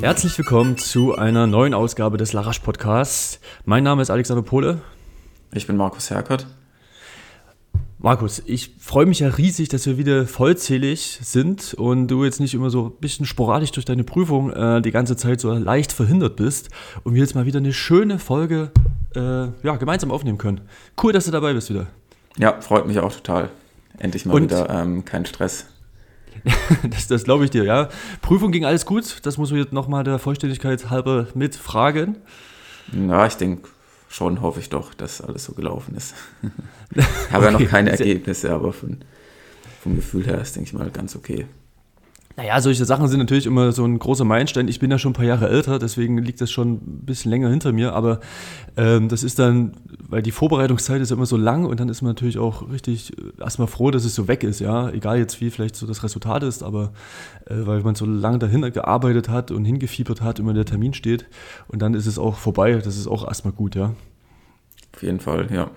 Herzlich willkommen zu einer neuen Ausgabe des Larasch Podcasts. Mein Name ist Alexander Pohle. Ich bin Markus Herkert. Markus, ich freue mich ja riesig, dass wir wieder vollzählig sind und du jetzt nicht immer so ein bisschen sporadisch durch deine Prüfung äh, die ganze Zeit so leicht verhindert bist und wir jetzt mal wieder eine schöne Folge äh, ja, gemeinsam aufnehmen können. Cool, dass du dabei bist wieder. Ja, freut mich auch total. Endlich mal und, wieder ähm, kein Stress. das, das glaube ich dir, ja. Prüfung ging alles gut, das muss man jetzt nochmal der Vollständigkeit halber mitfragen. Ja, ich denke, schon hoffe ich doch, dass alles so gelaufen ist. ich habe okay. ja noch keine Ergebnisse, aber von, vom Gefühl her ist, denke ich mal, ganz okay. Naja, solche Sachen sind natürlich immer so ein großer Meilenstein. Ich bin ja schon ein paar Jahre älter, deswegen liegt das schon ein bisschen länger hinter mir. Aber ähm, das ist dann, weil die Vorbereitungszeit ist ja immer so lang und dann ist man natürlich auch richtig äh, erstmal froh, dass es so weg ist. Ja, egal jetzt wie vielleicht so das Resultat ist, aber äh, weil man so lange dahin gearbeitet hat und hingefiebert hat, immer der Termin steht und dann ist es auch vorbei. Das ist auch erstmal gut, ja. Auf jeden Fall, ja.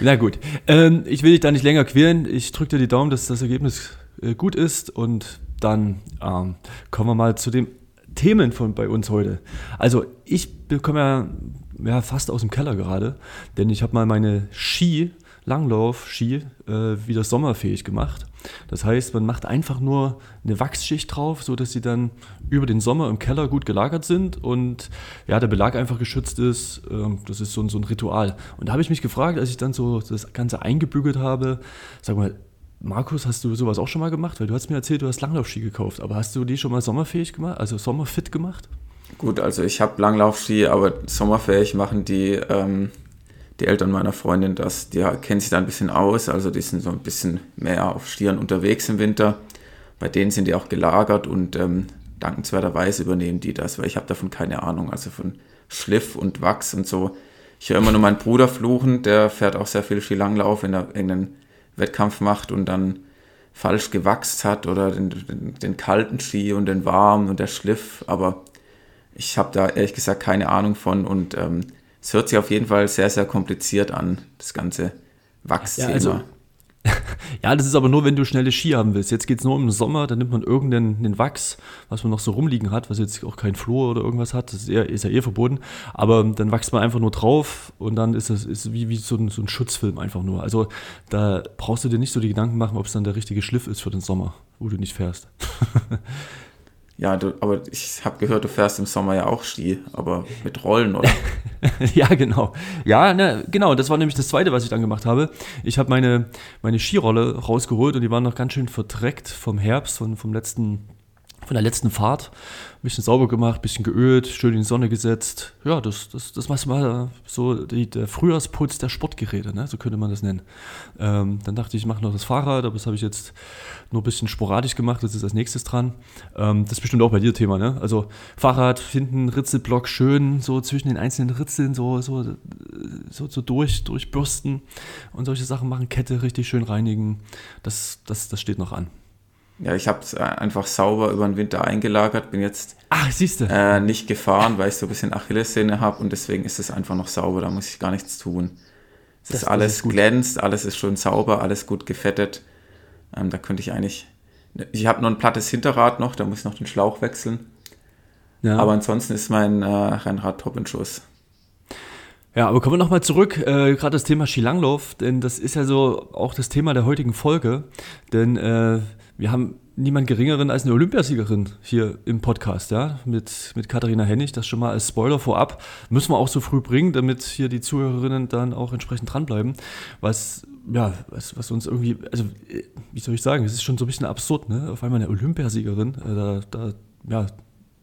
Na gut, ähm, ich will dich da nicht länger quälen. Ich drücke dir die Daumen, dass das Ergebnis äh, gut ist. Und dann ähm, kommen wir mal zu den Themen von bei uns heute. Also ich bekomme ja, ja fast aus dem Keller gerade, denn ich habe mal meine Ski, Langlauf-Ski, äh, wieder sommerfähig gemacht. Das heißt, man macht einfach nur eine Wachsschicht drauf, sodass sie dann über den Sommer im Keller gut gelagert sind und ja, der Belag einfach geschützt ist. Ähm, das ist so ein, so ein Ritual. Und da habe ich mich gefragt, als ich dann so das Ganze eingebügelt habe, sag mal, Markus, hast du sowas auch schon mal gemacht? Weil du hast mir erzählt, du hast Langlaufski gekauft, aber hast du die schon mal sommerfähig gemacht, also sommerfit gemacht? Gut, also ich habe Langlaufski, aber sommerfähig machen die, ähm, die Eltern meiner Freundin das. Die kennen sich da ein bisschen aus, also die sind so ein bisschen mehr auf Stieren unterwegs im Winter. Bei denen sind die auch gelagert und ähm, dankenswerterweise übernehmen die das, weil ich habe davon keine Ahnung, also von Schliff und Wachs und so. Ich höre immer nur meinen Bruder fluchen, der fährt auch sehr viel Skilanglauf in irgendeinen Wettkampf macht und dann falsch gewachst hat oder den, den, den kalten Ski und den warmen und der Schliff, aber ich habe da ehrlich gesagt keine Ahnung von und ähm, es hört sich auf jeden Fall sehr, sehr kompliziert an, das ganze Wachsthema. Ja, also ja, das ist aber nur, wenn du schnelle Ski haben willst. Jetzt geht es nur um den Sommer, dann nimmt man irgendeinen Wachs, was man noch so rumliegen hat, was jetzt auch kein Flur oder irgendwas hat, das ist, eher, ist ja eh verboten. Aber dann wächst man einfach nur drauf und dann ist es ist wie, wie so, ein, so ein Schutzfilm einfach nur. Also da brauchst du dir nicht so die Gedanken machen, ob es dann der richtige Schliff ist für den Sommer, wo du nicht fährst. Ja, du, aber ich habe gehört, du fährst im Sommer ja auch Ski, aber mit Rollen, oder? ja, genau. Ja, ne, genau, das war nämlich das Zweite, was ich dann gemacht habe. Ich habe meine, meine Skirolle rausgeholt und die waren noch ganz schön verdreckt vom Herbst, von, vom letzten von der letzten Fahrt. Ein bisschen sauber gemacht, ein bisschen geölt, schön in die Sonne gesetzt. Ja, das, das, das war so die, der Frühjahrsputz der Sportgeräte, ne? so könnte man das nennen. Ähm, dann dachte ich, ich mache noch das Fahrrad, aber das habe ich jetzt nur ein bisschen sporadisch gemacht, das ist als nächstes dran. Ähm, das ist bestimmt auch bei dir Thema, ne? Also Fahrrad, hinten Ritzelblock schön so zwischen den einzelnen Ritzeln so, so, so, so durch, durchbürsten und solche Sachen machen, Kette richtig schön reinigen. Das, das, das steht noch an. Ja, ich habe es äh, einfach sauber über den Winter eingelagert, bin jetzt Ach, äh, nicht gefahren, weil ich so ein bisschen Achillessehne habe und deswegen ist es einfach noch sauber, da muss ich gar nichts tun. Es das, ist alles ist glänzt, alles ist schön sauber, alles gut gefettet. Ähm, da könnte ich eigentlich. Ich habe noch ein plattes Hinterrad noch, da muss ich noch den Schlauch wechseln. Ja. Aber ansonsten ist mein äh, Rennrad top in Schuss. Ja, aber kommen wir nochmal zurück, äh, gerade das Thema Skilanglauf, denn das ist ja so auch das Thema der heutigen Folge. Denn äh, wir haben niemand Geringeren als eine Olympiasiegerin hier im Podcast, ja, mit, mit Katharina Hennig. Das schon mal als Spoiler vorab. Müssen wir auch so früh bringen, damit hier die Zuhörerinnen dann auch entsprechend dranbleiben. Was, ja, was, was uns irgendwie, also, wie soll ich sagen, es ist schon so ein bisschen absurd, ne? Auf einmal eine Olympiasiegerin äh, da, da, ja,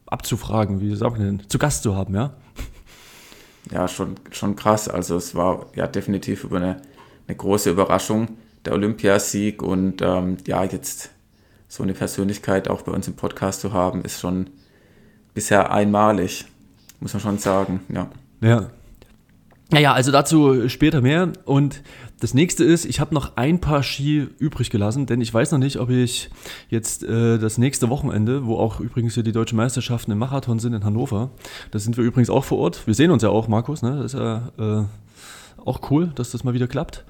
abzufragen, wie sagt man denn, zu Gast zu haben, ja. Ja, schon, schon krass. Also es war ja definitiv über eine, eine große Überraschung, der Olympiasieg und ähm, ja, jetzt so eine Persönlichkeit auch bei uns im Podcast zu haben, ist schon bisher einmalig, muss man schon sagen, ja. Ja. Naja, also dazu später mehr. Und das nächste ist, ich habe noch ein paar Ski übrig gelassen, denn ich weiß noch nicht, ob ich jetzt äh, das nächste Wochenende, wo auch übrigens hier die deutschen Meisterschaften im Marathon sind in Hannover, da sind wir übrigens auch vor Ort. Wir sehen uns ja auch, Markus, ne? Das ist ja äh, auch cool, dass das mal wieder klappt.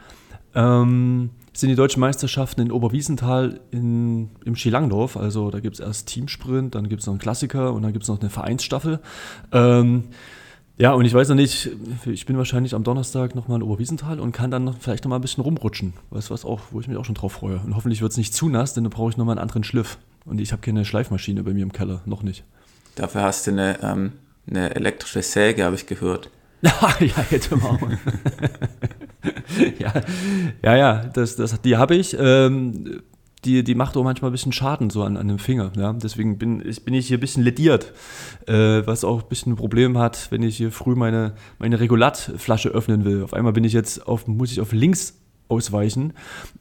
Ähm, sind die deutschen Meisterschaften in Oberwiesenthal in, im Skilangdorf. Also da gibt es erst Teamsprint, dann gibt es noch einen Klassiker und dann gibt es noch eine Vereinsstaffel. Ähm, ja, und ich weiß noch nicht, ich bin wahrscheinlich am Donnerstag nochmal in Oberwiesenthal und kann dann noch, vielleicht nochmal ein bisschen rumrutschen. Weißt du was auch, wo ich mich auch schon drauf freue. Und hoffentlich wird es nicht zu nass, denn dann brauche ich nochmal einen anderen Schliff. Und ich habe keine Schleifmaschine bei mir im Keller, noch nicht. Dafür hast du eine, ähm, eine elektrische Säge, habe ich gehört. ja, hätte man auch. ja, ja, ja, das, das, die habe ich. Ähm, die, die macht auch manchmal ein bisschen Schaden so an, an dem Finger. Ja? Deswegen bin ich, bin ich hier ein bisschen lediert, äh, was auch ein bisschen ein Problem hat, wenn ich hier früh meine, meine Regulatflasche öffnen will. Auf einmal bin ich jetzt auf, muss ich auf links ausweichen.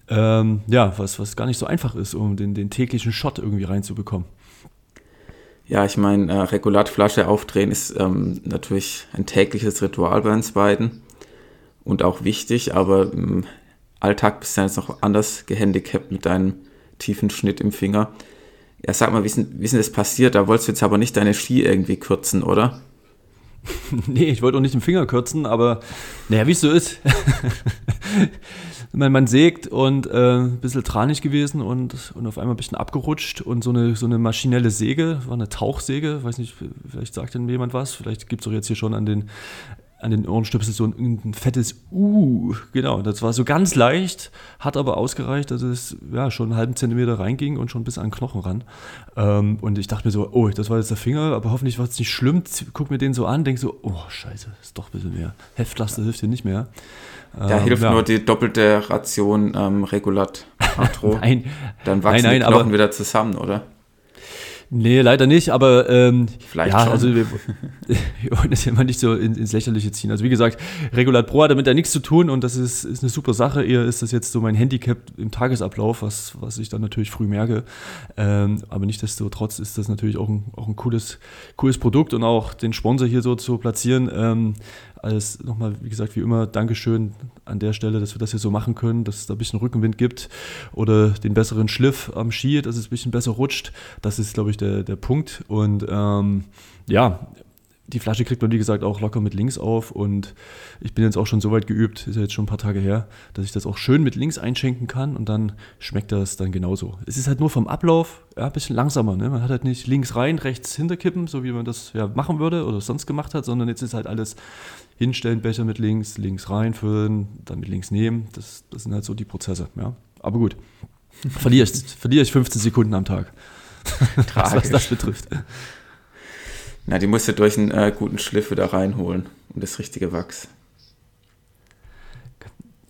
Ähm, ja, was, was gar nicht so einfach ist, um den, den täglichen Shot irgendwie reinzubekommen. Ja, ich meine, äh, Regulatflasche aufdrehen ist ähm, natürlich ein tägliches Ritual bei uns beiden und auch wichtig, aber im Alltag bist du jetzt noch anders gehandicapt mit deinem tiefen Schnitt im Finger. Ja, sag mal, wie ist, denn, wie ist denn das passiert? Da wolltest du jetzt aber nicht deine Ski irgendwie kürzen, oder? nee, ich wollte auch nicht den Finger kürzen, aber naja, wie es so ist. man, man sägt und äh, ein bisschen tranig gewesen und, und auf einmal ein bisschen abgerutscht und so eine, so eine maschinelle Säge, war eine Tauchsäge, weiß nicht, vielleicht sagt denn jemand was, vielleicht gibt es auch jetzt hier schon an den an den Ohrenstöpsel so ein, ein, fettes Uh, genau, das war so ganz leicht, hat aber ausgereicht, dass es ja schon einen halben Zentimeter reinging und schon bis an den Knochen ran. Ähm, und ich dachte mir so, oh, das war jetzt der Finger, aber hoffentlich war es nicht schlimm. Guck mir den so an, denk so, oh, scheiße, ist doch ein bisschen mehr. Heftlaster hilft dir nicht mehr. Da ähm, hilft ja. nur die doppelte Ration ähm, Regulat. nein, Dann wachsen nein, nein, die Knochen wieder zusammen, oder? Nee, leider nicht, aber ähm, Vielleicht ja, schon. also wir, wir wollen das ja immer nicht so ins Lächerliche ziehen. Also wie gesagt, Regulat Pro hat damit ja nichts zu tun und das ist, ist eine super Sache. Eher ist das jetzt so mein Handicap im Tagesablauf, was, was ich dann natürlich früh merke. Ähm, aber nichtsdestotrotz ist das natürlich auch ein, auch ein cooles, cooles Produkt und auch den Sponsor hier so zu platzieren. Ähm, alles nochmal, wie gesagt, wie immer, Dankeschön an der Stelle, dass wir das hier so machen können, dass es da ein bisschen Rückenwind gibt oder den besseren Schliff am Ski, dass es ein bisschen besser rutscht. Das ist, glaube ich, der, der Punkt. Und ähm, ja, die Flasche kriegt man, wie gesagt, auch locker mit links auf und ich bin jetzt auch schon so weit geübt, ist ja jetzt schon ein paar Tage her, dass ich das auch schön mit links einschenken kann und dann schmeckt das dann genauso. Es ist halt nur vom Ablauf ja, ein bisschen langsamer. Ne? Man hat halt nicht links rein, rechts hinterkippen, so wie man das ja machen würde oder sonst gemacht hat, sondern jetzt ist halt alles hinstellen, Becher mit links, links reinfüllen, dann mit links nehmen. Das, das sind halt so die Prozesse. Ja? Aber gut, verliere ich, verliere ich 15 Sekunden am Tag, was das betrifft. Na, die musst du durch einen äh, guten Schliff wieder reinholen und das richtige Wachs.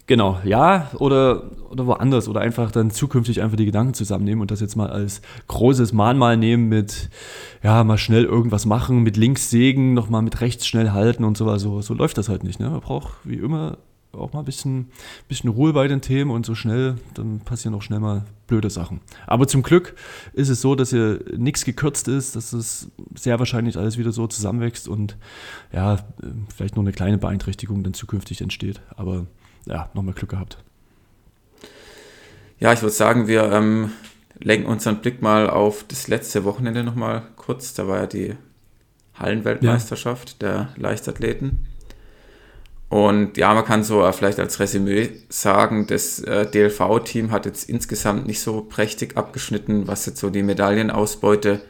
Genau, ja, oder, oder woanders oder einfach dann zukünftig einfach die Gedanken zusammennehmen und das jetzt mal als großes Mahnmal nehmen mit, ja, mal schnell irgendwas machen, mit links sägen, nochmal mit rechts schnell halten und so, so, so läuft das halt nicht. Ne? Man braucht wie immer auch mal ein bisschen, bisschen Ruhe bei den Themen und so schnell, dann passieren auch schnell mal blöde Sachen. Aber zum Glück ist es so, dass hier nichts gekürzt ist, dass es sehr wahrscheinlich alles wieder so zusammenwächst und ja, vielleicht nur eine kleine Beeinträchtigung dann zukünftig entsteht. Aber ja, nochmal Glück gehabt. Ja, ich würde sagen, wir ähm, lenken unseren Blick mal auf das letzte Wochenende nochmal kurz. Da war ja die Hallenweltmeisterschaft ja. der Leichtathleten. Und ja, man kann so vielleicht als Resümee sagen, das äh, DLV-Team hat jetzt insgesamt nicht so prächtig abgeschnitten, was jetzt so die Medaillenausbeute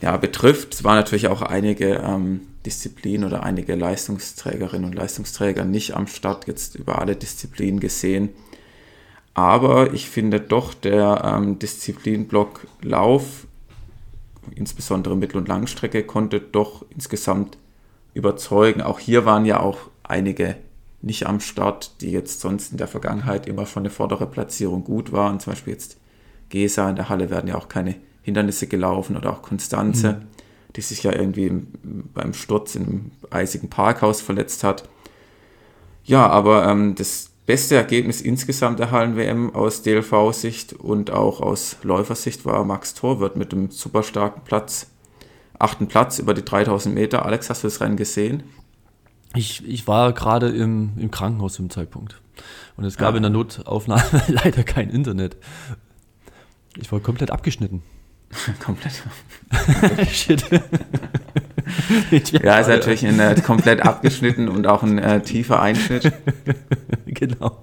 ja, betrifft. Es waren natürlich auch einige ähm, Disziplinen oder einige Leistungsträgerinnen und Leistungsträger nicht am Start, jetzt über alle Disziplinen gesehen. Aber ich finde doch, der ähm, Disziplinblock Lauf, insbesondere Mittel- und Langstrecke, konnte doch insgesamt überzeugen. Auch hier waren ja auch einige nicht am Start, die jetzt sonst in der Vergangenheit immer schon eine vordere Platzierung gut waren. Zum Beispiel jetzt Gesa in der Halle werden ja auch keine Hindernisse gelaufen oder auch Konstanze, mhm. die sich ja irgendwie beim Sturz im eisigen Parkhaus verletzt hat. Ja, aber ähm, das beste Ergebnis insgesamt der Hallen-WM aus DLV-Sicht und auch aus Läufersicht war Max Torwart mit einem super starken Platz achten Platz über die 3000 Meter. Alex, hast du das Rennen gesehen? Ich, ich war gerade im, im Krankenhaus zum Zeitpunkt. Und es gab ja. in der Notaufnahme leider kein Internet. Ich war komplett abgeschnitten. komplett. Shit. ja, ist natürlich ein, äh, komplett abgeschnitten und auch ein äh, tiefer Einschnitt. genau.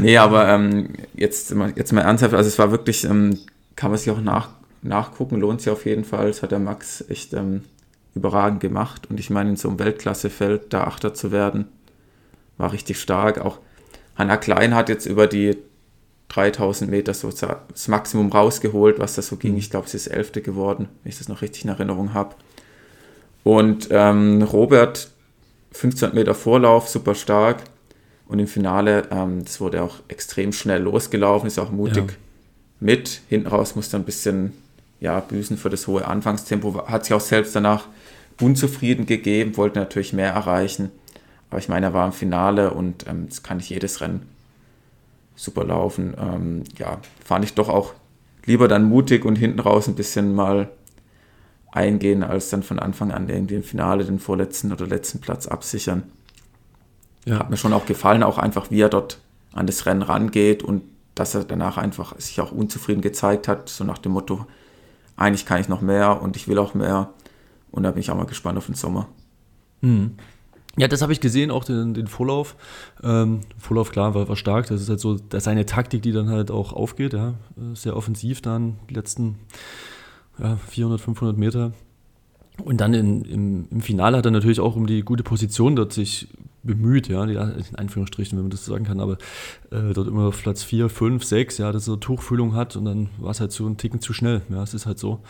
nee, aber ähm, jetzt, jetzt mal ernsthaft, also es war wirklich, ähm, kann man sich auch nach, nachgucken, lohnt sich auf jeden Fall. Das hat der Max echt ähm, überragend gemacht. Und ich meine, in so einem Weltklassefeld da Achter zu werden, war richtig stark. Auch Hanna Klein hat jetzt über die 3000 Meter so das Maximum rausgeholt, was da so ging. Mhm. Ich glaube, sie ist Elfte geworden, wenn ich das noch richtig in Erinnerung habe. Und ähm, Robert, 1500 Meter Vorlauf, super stark. Und im Finale, ähm, das wurde auch extrem schnell losgelaufen, ist auch mutig ja. mit. Hinten raus musste ein bisschen ja, büßen für das hohe Anfangstempo. Hat sich auch selbst danach unzufrieden gegeben, wollte natürlich mehr erreichen. Aber ich meine, er war im Finale und ähm, das kann nicht jedes Rennen super laufen. Ähm, ja, fand ich doch auch lieber dann mutig und hinten raus ein bisschen mal eingehen, als dann von Anfang an irgendwie im Finale den vorletzten oder letzten Platz absichern. Ja. Hat mir schon auch gefallen, auch einfach, wie er dort an das Rennen rangeht und dass er danach einfach sich auch unzufrieden gezeigt hat, so nach dem Motto, eigentlich kann ich noch mehr und ich will auch mehr. Und da bin ich auch mal gespannt auf den Sommer. Mhm. Ja, das habe ich gesehen, auch den, den Vorlauf. Ähm, Vorlauf, klar, war, war stark. Das ist halt so das ist eine Taktik, die dann halt auch aufgeht. Ja. Sehr offensiv dann, die letzten ja, 400, 500 Meter. Und dann in, im, im Finale hat er natürlich auch um die gute Position dort sich bemüht, ja, in Anführungsstrichen, wenn man das so sagen kann, aber äh, dort immer auf Platz 4, 5, 6, ja, dass er Tuchfühlung hat und dann war es halt so ein Ticken zu schnell, ja, es ist halt so.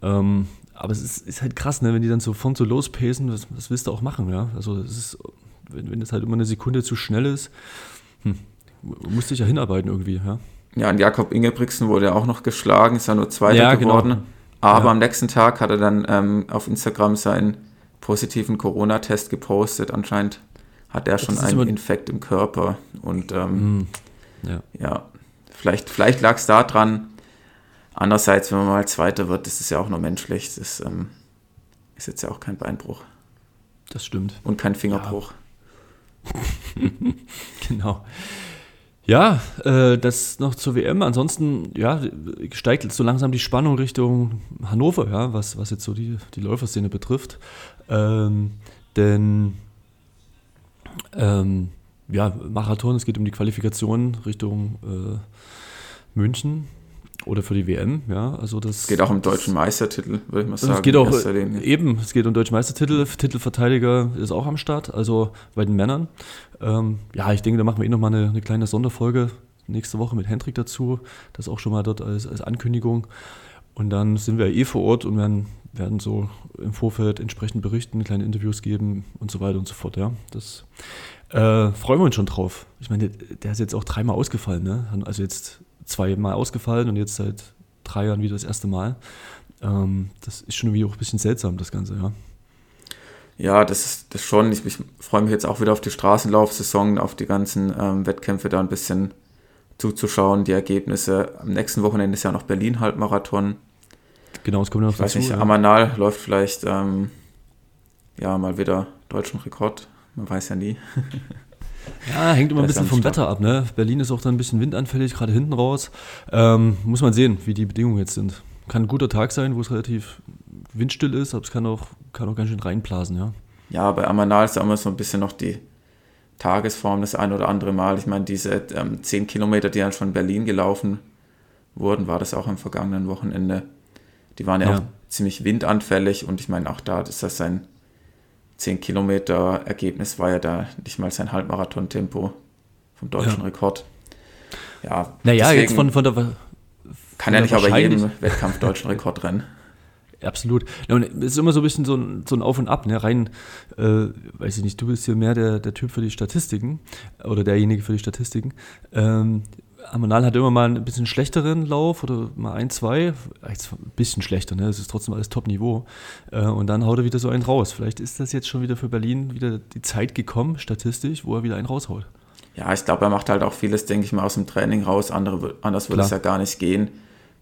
Ähm, aber es ist, ist, halt krass, ne, wenn die dann so von so lospacen, das, das willst du auch machen, ja, also es ist, wenn, wenn das halt immer eine Sekunde zu schnell ist, hm, musste ich ja hinarbeiten irgendwie, ja. Ja, und Jakob Ingebrigtsen wurde ja auch noch geschlagen, ist ja nur Zweiter ja, genau. geworden. Genau. Aber ja. am nächsten Tag hat er dann ähm, auf Instagram seinen positiven Corona-Test gepostet. Anscheinend hat er schon einen Infekt im Körper. Und ähm, mm, ja. ja. vielleicht, vielleicht lag es daran. Andererseits, wenn man mal Zweiter wird, das ist ja auch nur menschlich. Das ähm, ist jetzt ja auch kein Beinbruch. Das stimmt. Und kein Fingerbruch. Ja. genau. Ja, äh, das noch zur WM. Ansonsten, ja, steigt so langsam die Spannung Richtung Hannover, ja, was, was jetzt so die, die Läuferszene betrifft. Ähm, denn ähm, ja, Marathon, es geht um die Qualifikation Richtung äh, München oder für die WM, ja. Also das es geht auch um deutschen Meistertitel, würde ich mal sagen. Es geht auch eben, es geht um deutschen Meistertitel. Titelverteidiger ist auch am Start, also bei den Männern. Ähm, ja, ich denke, da machen wir eh nochmal eine, eine kleine Sonderfolge nächste Woche mit Hendrik dazu. Das auch schon mal dort als, als Ankündigung. Und dann sind wir eh vor Ort und werden, werden so im Vorfeld entsprechend berichten, kleine Interviews geben und so weiter und so fort. Ja, das äh, freuen wir uns schon drauf. Ich meine, der, der ist jetzt auch dreimal ausgefallen, ne? Also jetzt zweimal ausgefallen und jetzt seit drei Jahren wieder das erste Mal. Ähm, das ist schon irgendwie auch ein bisschen seltsam, das Ganze, ja. Ja, das ist das schon. Ich, ich freue mich jetzt auch wieder auf die Straßenlaufsaison, auf die ganzen ähm, Wettkämpfe da ein bisschen zuzuschauen, die Ergebnisse. Am nächsten Wochenende ist ja noch Berlin-Halbmarathon. Genau, es kommt noch ich weiß nicht, ja. Amanal läuft vielleicht ähm, ja mal wieder deutschen Rekord. Man weiß ja nie. Ja, hängt immer ein bisschen vom Wetter ab. Ne? Berlin ist auch dann ein bisschen windanfällig, gerade hinten raus. Ähm, muss man sehen, wie die Bedingungen jetzt sind. Kann ein guter Tag sein, wo es relativ windstill ist, aber es kann auch, kann auch ganz schön reinblasen. Ja, ja bei Amanal ist da immer so ein bisschen noch die Tagesform das ein oder andere Mal. Ich meine, diese ähm, 10 Kilometer, die dann von Berlin gelaufen wurden, war das auch am vergangenen Wochenende. Die waren ja, ja. auch ziemlich windanfällig und ich meine, auch da ist das sein 10 Kilometer Ergebnis war ja da nicht mal sein Halbmarathon-Tempo vom deutschen ja. Rekord. Ja, naja, jetzt von, von der. Von kann er nicht aber jedem Wettkampf deutschen Rekord rennen. Absolut. Ja, und es ist immer so ein bisschen so ein, so ein Auf und Ab, ne? Rein, äh, weiß ich nicht, du bist hier mehr der, der Typ für die Statistiken oder derjenige für die Statistiken. Ähm, Amanal hat immer mal ein bisschen schlechteren Lauf oder mal ein, zwei, ein bisschen schlechter, ne? Es ist trotzdem alles Top-Niveau. Äh, und dann haut er wieder so einen raus. Vielleicht ist das jetzt schon wieder für Berlin wieder die Zeit gekommen, statistisch, wo er wieder einen raushaut. Ja, ich glaube, er macht halt auch vieles, denke ich mal, aus dem Training raus. Andere, anders würde es ja gar nicht gehen.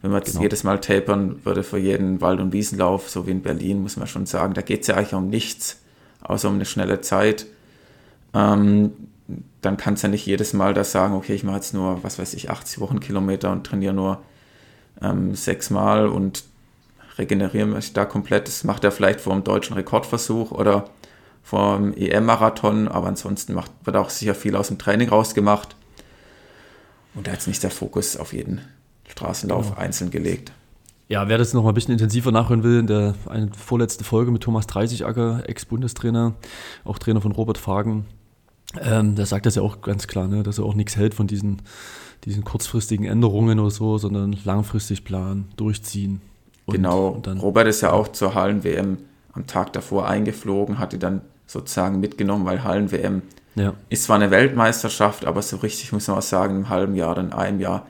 Wenn man jetzt genau. jedes Mal tapern würde für jeden Wald- und Wiesenlauf, so wie in Berlin, muss man schon sagen, da geht es ja eigentlich um nichts, außer um eine schnelle Zeit. Ähm, dann kannst du ja nicht jedes Mal das sagen, okay, ich mache jetzt nur, was weiß ich, 80 Wochenkilometer und trainiere nur ähm, sechsmal und regeneriere mich da komplett. Das macht er vielleicht vor einem deutschen Rekordversuch oder vom EM-Marathon, aber ansonsten macht, wird auch sicher viel aus dem Training rausgemacht. Und da hat nicht der Fokus auf jeden Straßenlauf ja. einzeln gelegt. Ja, wer das noch mal ein bisschen intensiver nachhören will, in der eine vorletzte Folge mit Thomas Dreisigacker, Ex-Bundestrainer, auch Trainer von Robert Fagen, ähm, der sagt das ja auch ganz klar, ne, dass er auch nichts hält von diesen, diesen kurzfristigen Änderungen oder so, sondern langfristig planen, durchziehen. Und, genau, und Robert ist ja auch zur Hallen-WM am Tag davor eingeflogen, hat die dann sozusagen mitgenommen, weil Hallen-WM ja. ist zwar eine Weltmeisterschaft, aber so richtig muss man auch sagen, im halben Jahr, dann einem Jahr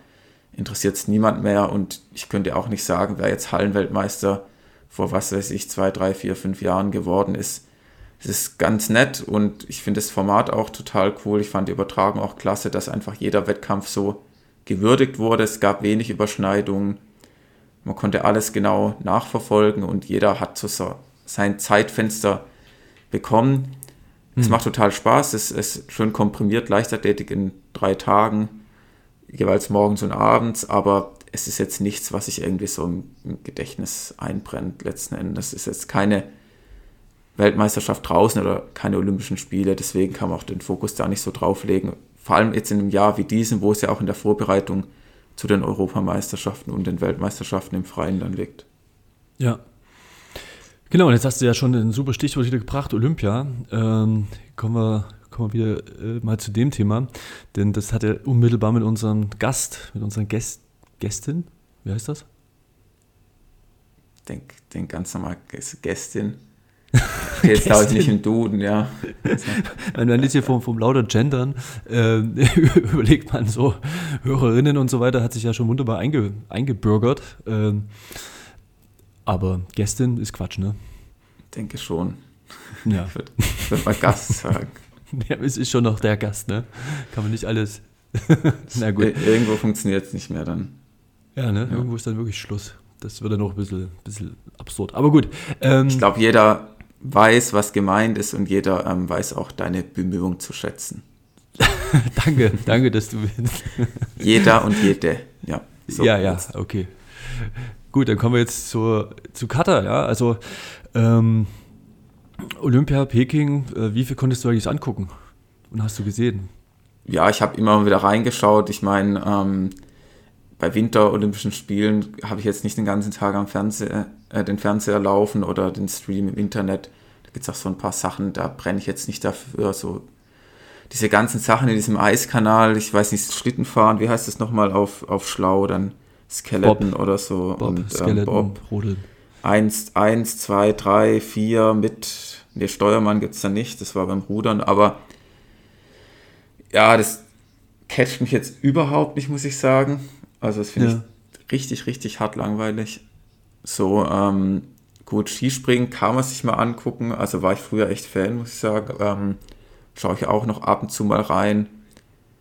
interessiert es niemand mehr und ich könnte auch nicht sagen, wer jetzt Hallenweltmeister vor was weiß ich, zwei, drei, vier, fünf Jahren geworden ist. Es ist ganz nett und ich finde das Format auch total cool. Ich fand die Übertragung auch klasse, dass einfach jeder Wettkampf so gewürdigt wurde. Es gab wenig Überschneidungen. Man konnte alles genau nachverfolgen und jeder hat so sein Zeitfenster bekommen. Es hm. macht total Spaß. Es ist schön komprimiert, Leichtathletik in drei Tagen jeweils morgens und abends, aber es ist jetzt nichts, was sich irgendwie so im Gedächtnis einbrennt letzten Endes. Es ist jetzt keine Weltmeisterschaft draußen oder keine Olympischen Spiele, deswegen kann man auch den Fokus da nicht so drauflegen. Vor allem jetzt in einem Jahr wie diesem, wo es ja auch in der Vorbereitung zu den Europameisterschaften und den Weltmeisterschaften im Freien dann liegt. Ja. Genau, und jetzt hast du ja schon ein super Stichwort wieder gebracht, Olympia. Ähm, kommen wir kommen wir wieder äh, mal zu dem Thema, denn das hat er unmittelbar mit unserem Gast, mit unseren Gäst, Gästin, wie heißt das? Denk, denk ganz normal Gästin. Jetzt dauert nicht im Duden, ja. Wenn man jetzt hier vom, vom lauter Gendern äh, überlegt man so, Hörerinnen und so weiter, hat sich ja schon wunderbar einge, eingebürgert. Ähm, aber Gästin ist Quatsch, ne? Denke schon. Ja. Ich würde würd mal Gast sagen. Ja, es ist schon noch der Gast, ne? Kann man nicht alles. Na gut. Irgendwo funktioniert es nicht mehr dann. Ja, ne? Ja. Irgendwo ist dann wirklich Schluss. Das wird dann noch ein bisschen, bisschen absurd. Aber gut. Ähm, ich glaube, jeder weiß, was gemeint ist und jeder ähm, weiß auch deine Bemühungen zu schätzen. danke, danke, dass du willst. jeder und jede, ja. So ja, ja, okay. Gut, dann kommen wir jetzt zur, zu Katar, ja. Also, ähm, Olympia, Peking, äh, wie viel konntest du eigentlich angucken und hast du gesehen? Ja, ich habe immer wieder reingeschaut. Ich meine, ähm, bei Winter-Olympischen Spielen habe ich jetzt nicht den ganzen Tag am Fernseher, äh, den Fernseher laufen oder den Stream im Internet. Da gibt es auch so ein paar Sachen, da brenne ich jetzt nicht dafür. So diese ganzen Sachen in diesem Eiskanal, ich weiß nicht, Schlittenfahren, wie heißt das nochmal auf, auf Schlau, dann Skeleton Bob. oder so. Bob, und, ähm, Skeleton, Bob. Rodeln. 1, 1, 2, 3, 4 mit, ne, Steuermann gibt es da nicht, das war beim Rudern, aber ja, das catcht mich jetzt überhaupt nicht, muss ich sagen. Also das finde ja. ich richtig, richtig hart langweilig. So, ähm, gut, Skispringen kann man sich mal angucken, also war ich früher echt Fan, muss ich sagen. Ähm, Schaue ich auch noch ab und zu mal rein.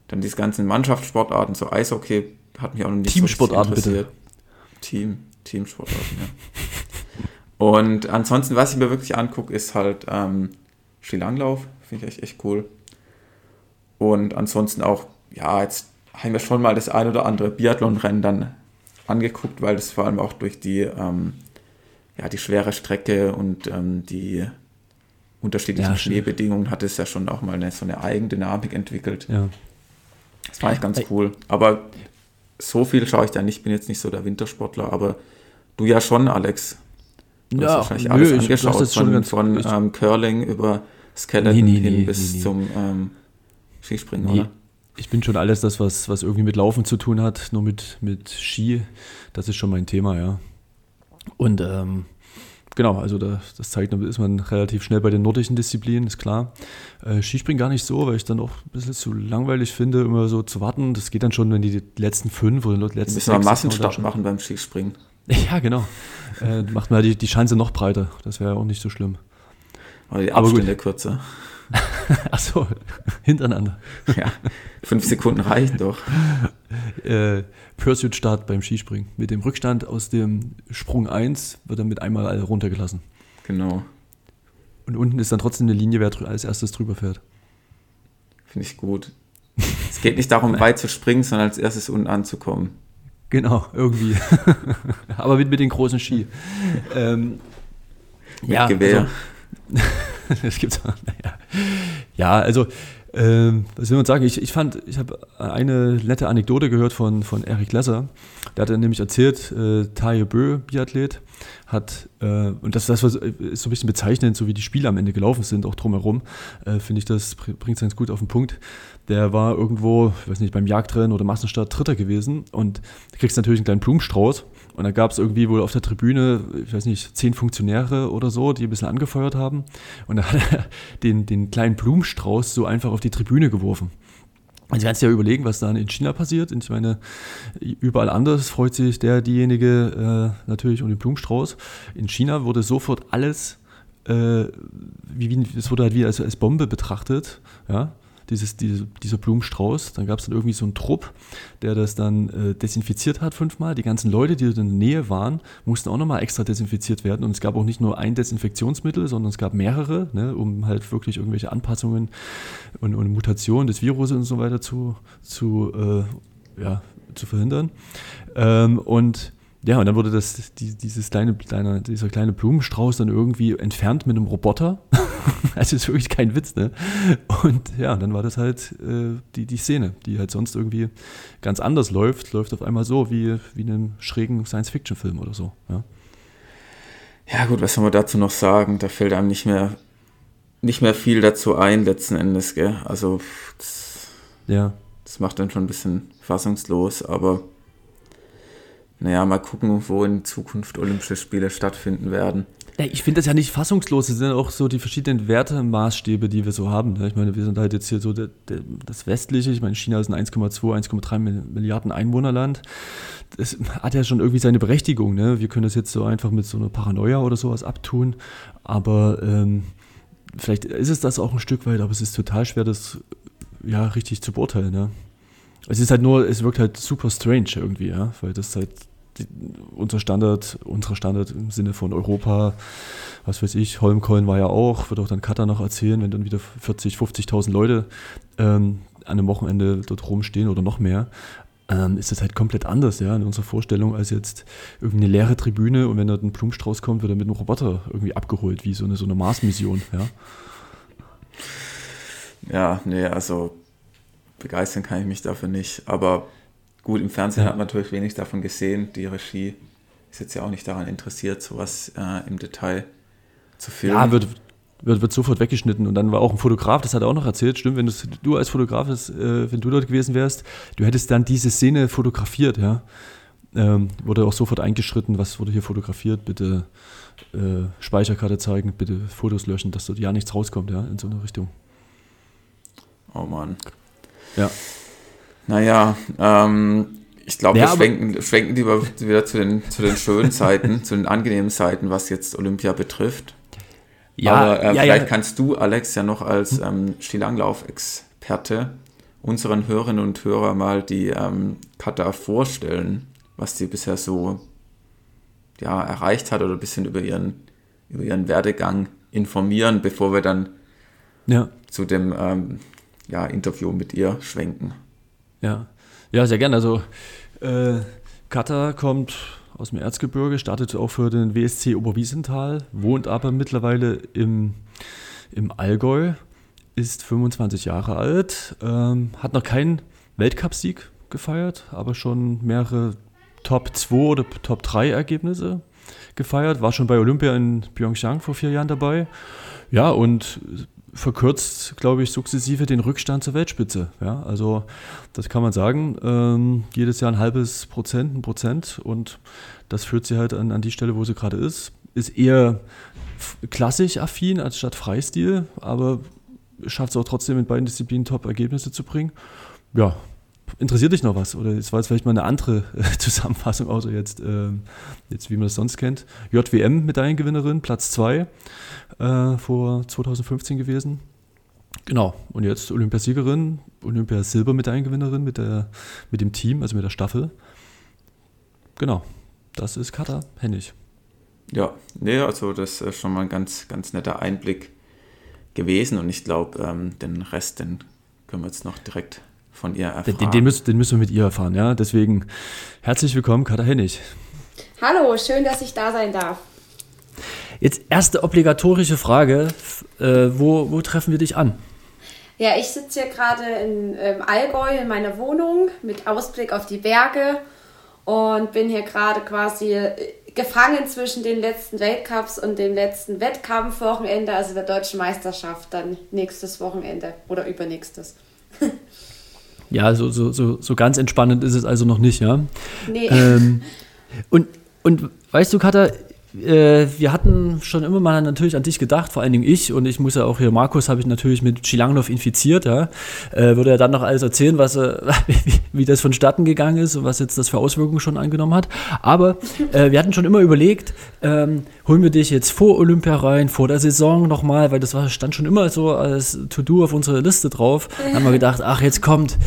Dann diese ganzen Mannschaftssportarten, so Eishockey, hat mich auch noch nicht Teamsportarten so interessiert. Bitte. Team, Teamsportarten, ja. Und ansonsten, was ich mir wirklich angucke, ist halt ähm, Skilanglauf. Finde ich echt, echt cool. Und ansonsten auch, ja, jetzt haben wir schon mal das ein oder andere Biathlon-Rennen dann angeguckt, weil das vor allem auch durch die, ähm, ja, die schwere Strecke und ähm, die unterschiedlichen ja, Schneebedingungen hat es ja schon auch mal eine, so eine Eigendynamik entwickelt. Ja. Das war echt ganz cool. Aber so viel schaue ich da nicht. Ich bin jetzt nicht so der Wintersportler, aber du ja schon, Alex. Du ja, hast wahrscheinlich nö, alles ich, angeschaut, das von, ganz, von ähm, Curling über Skeleton nee, nee, hin nee, bis zum ähm, Skispringen, oder? Ich bin schon alles das, was, was irgendwie mit Laufen zu tun hat, nur mit, mit Ski. Das ist schon mein Thema, ja. Und ähm, genau, also da, das zeigt, da ist man relativ schnell bei den nordischen Disziplinen, ist klar. Äh, Skispringen gar nicht so, weil ich dann auch ein bisschen zu langweilig finde, immer so zu warten. Das geht dann schon, wenn die, die letzten fünf oder die letzten Müssen wir Massenstart machen beim Skispringen. Ja, genau. äh, macht mal die, die Chance noch breiter. Das wäre ja auch nicht so schlimm. Oder die Abstände kürzer. Achso, hintereinander. Ja, fünf Sekunden reichen doch. Äh, Pursuit-Start beim Skispringen. Mit dem Rückstand aus dem Sprung 1 wird dann mit einmal runtergelassen. Genau. Und unten ist dann trotzdem eine Linie, wer als erstes drüber fährt. Finde ich gut. Es geht nicht darum, weit zu springen, sondern als erstes unten anzukommen. Genau, irgendwie. Aber mit, mit den großen Ski. ähm, mit ja, Gewehr. Also, gibt's auch, naja. Ja, also ähm, was will man sagen? Ich, ich fand, ich habe eine nette Anekdote gehört von, von Eric Lesser. Der hat dann nämlich erzählt, äh, Taye Bö, Biathlet, hat, äh, und das, das ist so ein bisschen bezeichnend, so wie die Spiele am Ende gelaufen sind, auch drumherum, äh, finde ich, das bringt es ganz gut auf den Punkt. Der war irgendwo, ich weiß nicht, beim Jagdrennen oder Massenstart Dritter gewesen und kriegst natürlich einen kleinen Blumenstrauß und da gab es irgendwie wohl auf der Tribüne, ich weiß nicht, zehn Funktionäre oder so, die ein bisschen angefeuert haben. Und da hat er den, den kleinen Blumenstrauß so einfach auf die Tribüne geworfen. Also kannst dir ja überlegen, was dann in China passiert. Und ich meine, überall anders freut sich der, diejenige äh, natürlich um den Blumenstrauß. In China wurde sofort alles, äh, wie, es wurde halt wie als, als Bombe betrachtet. Ja? Dieses, diese, dieser Blumenstrauß. Dann gab es dann irgendwie so einen Trupp, der das dann äh, desinfiziert hat fünfmal. Die ganzen Leute, die in der Nähe waren, mussten auch nochmal extra desinfiziert werden. Und es gab auch nicht nur ein Desinfektionsmittel, sondern es gab mehrere, ne, um halt wirklich irgendwelche Anpassungen und, und Mutationen des Virus und so weiter zu, zu, äh, ja, zu verhindern. Ähm, und ja, und dann wurde das, die, dieses kleine, kleine, dieser kleine Blumenstrauß dann irgendwie entfernt mit einem Roboter. also ist wirklich kein Witz, ne? Und ja, dann war das halt äh, die, die Szene, die halt sonst irgendwie ganz anders läuft, läuft auf einmal so wie, wie in einem schrägen Science-Fiction-Film oder so. Ja. ja, gut, was soll man dazu noch sagen? Da fällt einem nicht mehr, nicht mehr viel dazu ein, letzten Endes, gell? Also, das, ja. das macht dann schon ein bisschen fassungslos, aber naja, mal gucken, wo in Zukunft Olympische Spiele stattfinden werden. Ich finde das ja nicht fassungslos. Es sind auch so die verschiedenen Wertemaßstäbe, die wir so haben. Ne? Ich meine, wir sind halt jetzt hier so das Westliche. Ich meine, China ist ein 1,2, 1,3 Milliarden Einwohnerland. Das hat ja schon irgendwie seine Berechtigung. Ne? Wir können das jetzt so einfach mit so einer Paranoia oder sowas abtun. Aber ähm, vielleicht ist es das auch ein Stück weit, aber es ist total schwer, das ja richtig zu beurteilen. Ne? Es ist halt nur, es wirkt halt super strange irgendwie, ja, weil das halt die, unser Standard, unser Standard im Sinne von Europa, was weiß ich, Holmkollen war ja auch, wird auch dann Katar noch erzählen, wenn dann wieder 40, 50.000 Leute ähm, an einem Wochenende dort rumstehen oder noch mehr, ähm, ist das halt komplett anders, ja, in unserer Vorstellung, als jetzt irgendeine leere Tribüne und wenn dort ein Blumenstrauß kommt, wird er mit einem Roboter irgendwie abgeholt, wie so eine, so eine Mars-Mission, ja. Ja, nee, also begeistern kann ich mich dafür nicht, aber Gut, im Fernsehen hat man natürlich wenig davon gesehen. Die Regie ist jetzt ja auch nicht daran interessiert, sowas äh, im Detail zu filmen. Ja, wird, wird, wird sofort weggeschnitten. Und dann war auch ein Fotograf, das hat er auch noch erzählt. Stimmt, wenn du als Fotograf, äh, wenn du dort gewesen wärst, du hättest dann diese Szene fotografiert, ja. Ähm, wurde auch sofort eingeschritten, was wurde hier fotografiert, bitte äh, Speicherkarte zeigen, bitte Fotos löschen, dass dort ja nichts rauskommt, ja, in so eine Richtung. Oh Mann. Ja. Naja, ähm, ich glaube, ja, wir schwenken, schwenken lieber wieder zu den, zu den schönen Seiten, zu den angenehmen Seiten, was jetzt Olympia betrifft. Ja, Aber äh, ja, vielleicht ja. kannst du, Alex, ja noch als ähm, Skilanglauf-Experte unseren Hörerinnen und Hörern mal die ähm, Kata vorstellen, was sie bisher so ja, erreicht hat oder ein bisschen über ihren, über ihren Werdegang informieren, bevor wir dann ja. zu dem ähm, ja, Interview mit ihr schwenken. Ja, ja sehr gerne. Also äh, Kata kommt aus dem Erzgebirge, startet auch für den WSC Oberwiesenthal, wohnt aber mittlerweile im, im Allgäu, ist 25 Jahre alt, ähm, hat noch keinen Weltcupsieg gefeiert, aber schon mehrere Top 2 oder Top 3 Ergebnisse gefeiert, war schon bei Olympia in Pyeongchang vor vier Jahren dabei. Ja, und verkürzt, glaube ich, sukzessive den Rückstand zur Weltspitze. Ja, also das kann man sagen. Ähm, jedes Jahr ein halbes Prozent, ein Prozent und das führt sie halt an, an die Stelle, wo sie gerade ist. Ist eher klassisch affin als statt Freistil, aber schafft es auch trotzdem in beiden Disziplinen Top-Ergebnisse zu bringen. Ja, interessiert dich noch was? Oder es war jetzt vielleicht mal eine andere äh, Zusammenfassung, außer jetzt, äh, jetzt, wie man das sonst kennt. JWM-Medaillengewinnerin, Platz 2 äh, vor 2015 gewesen. Genau, und jetzt Olympiasiegerin, Olympiasilbermedaillengewinnerin mit, mit dem Team, also mit der Staffel. Genau, das ist Katha Hennig. Ja, nee, also das ist schon mal ein ganz, ganz netter Einblick gewesen und ich glaube, ähm, den Rest, den können wir jetzt noch direkt von ihr erfahren. Den, den, müssen, den müssen wir mit ihr erfahren, ja. Deswegen herzlich willkommen, Katha Hennig. Hallo, schön, dass ich da sein darf. Jetzt erste obligatorische Frage. Äh, wo, wo treffen wir dich an? Ja, ich sitze hier gerade in ähm, Allgäu in meiner Wohnung mit Ausblick auf die Berge und bin hier gerade quasi äh, gefangen zwischen den letzten Weltcups und dem letzten Wettkampfwochenende, also der deutschen Meisterschaft, dann nächstes Wochenende oder übernächstes. Ja, so, so, so, so ganz entspannend ist es also noch nicht, ja? Nee. Ähm, und, und weißt du, Katha, äh, wir hatten schon immer mal natürlich an dich gedacht, vor allen Dingen ich und ich muss ja auch hier, Markus habe ich natürlich mit Chilangnov infiziert, ja. Äh, würde er dann noch alles erzählen, was, äh, wie, das vonstatten gegangen ist und was jetzt das für Auswirkungen schon angenommen hat. Aber äh, wir hatten schon immer überlegt, ähm, holen wir dich jetzt vor Olympia rein, vor der Saison nochmal, weil das war, stand schon immer so als To-Do auf unserer Liste drauf. Dann haben wir gedacht, ach, jetzt kommt,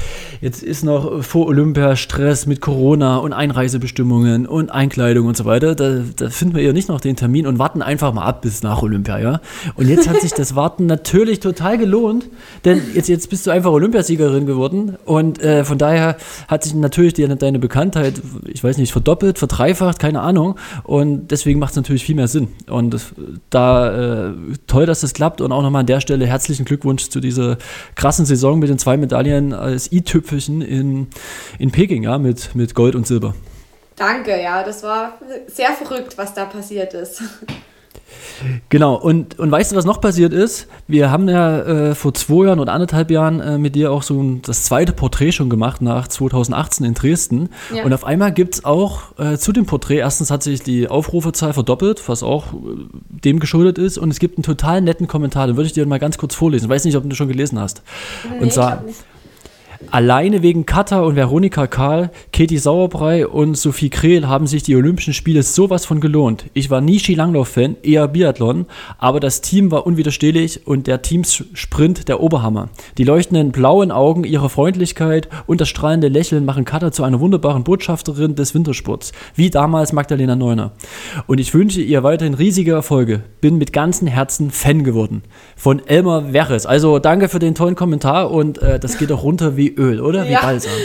jetzt ist noch vor Olympia Stress mit Corona und Einreisebestimmungen und Einkleidung und so weiter. Da, da finden wir eher nicht noch den Termin und warten einfach mal ab bis nach Olympia, ja. Und jetzt hat sich das Warten natürlich total gelohnt, denn jetzt, jetzt bist du einfach Olympiasiegerin geworden und äh, von daher hat sich natürlich die, deine Bekanntheit, ich weiß nicht, verdoppelt, verdreifacht, keine Ahnung. Und deswegen macht es natürlich viel mehr Sinn. Und da äh, toll, dass das klappt und auch nochmal an der Stelle herzlichen Glückwunsch zu dieser krassen Saison mit den zwei Medaillen als i-Tüpfelchen in, in Peking, ja, mit, mit Gold und Silber. Danke, ja, das war sehr verrückt, was da passiert ist. Genau, und, und weißt du, was noch passiert ist? Wir haben ja äh, vor zwei Jahren oder anderthalb Jahren äh, mit dir auch so ein, das zweite Porträt schon gemacht nach 2018 in Dresden. Ja. Und auf einmal gibt es auch äh, zu dem Porträt, erstens hat sich die Aufrufezahl verdoppelt, was auch äh, dem geschuldet ist. Und es gibt einen total netten Kommentar, den würde ich dir mal ganz kurz vorlesen. Ich weiß nicht, ob du schon gelesen hast. Nee, und zwar. Alleine wegen Katha und Veronika Karl, Katie Sauerbrei und Sophie Krehl haben sich die Olympischen Spiele sowas von gelohnt. Ich war nie Skilanglauf-Fan, eher Biathlon, aber das Team war unwiderstehlich und der Teamsprint der Oberhammer. Die leuchtenden blauen Augen, ihre Freundlichkeit und das strahlende Lächeln machen Katha zu einer wunderbaren Botschafterin des Wintersports, wie damals Magdalena Neuner. Und ich wünsche ihr weiterhin riesige Erfolge. Bin mit ganzem Herzen Fan geworden. Von Elmar Werres. Also danke für den tollen Kommentar und äh, das geht auch runter wie Öl, oder? Wie ja. Balsam.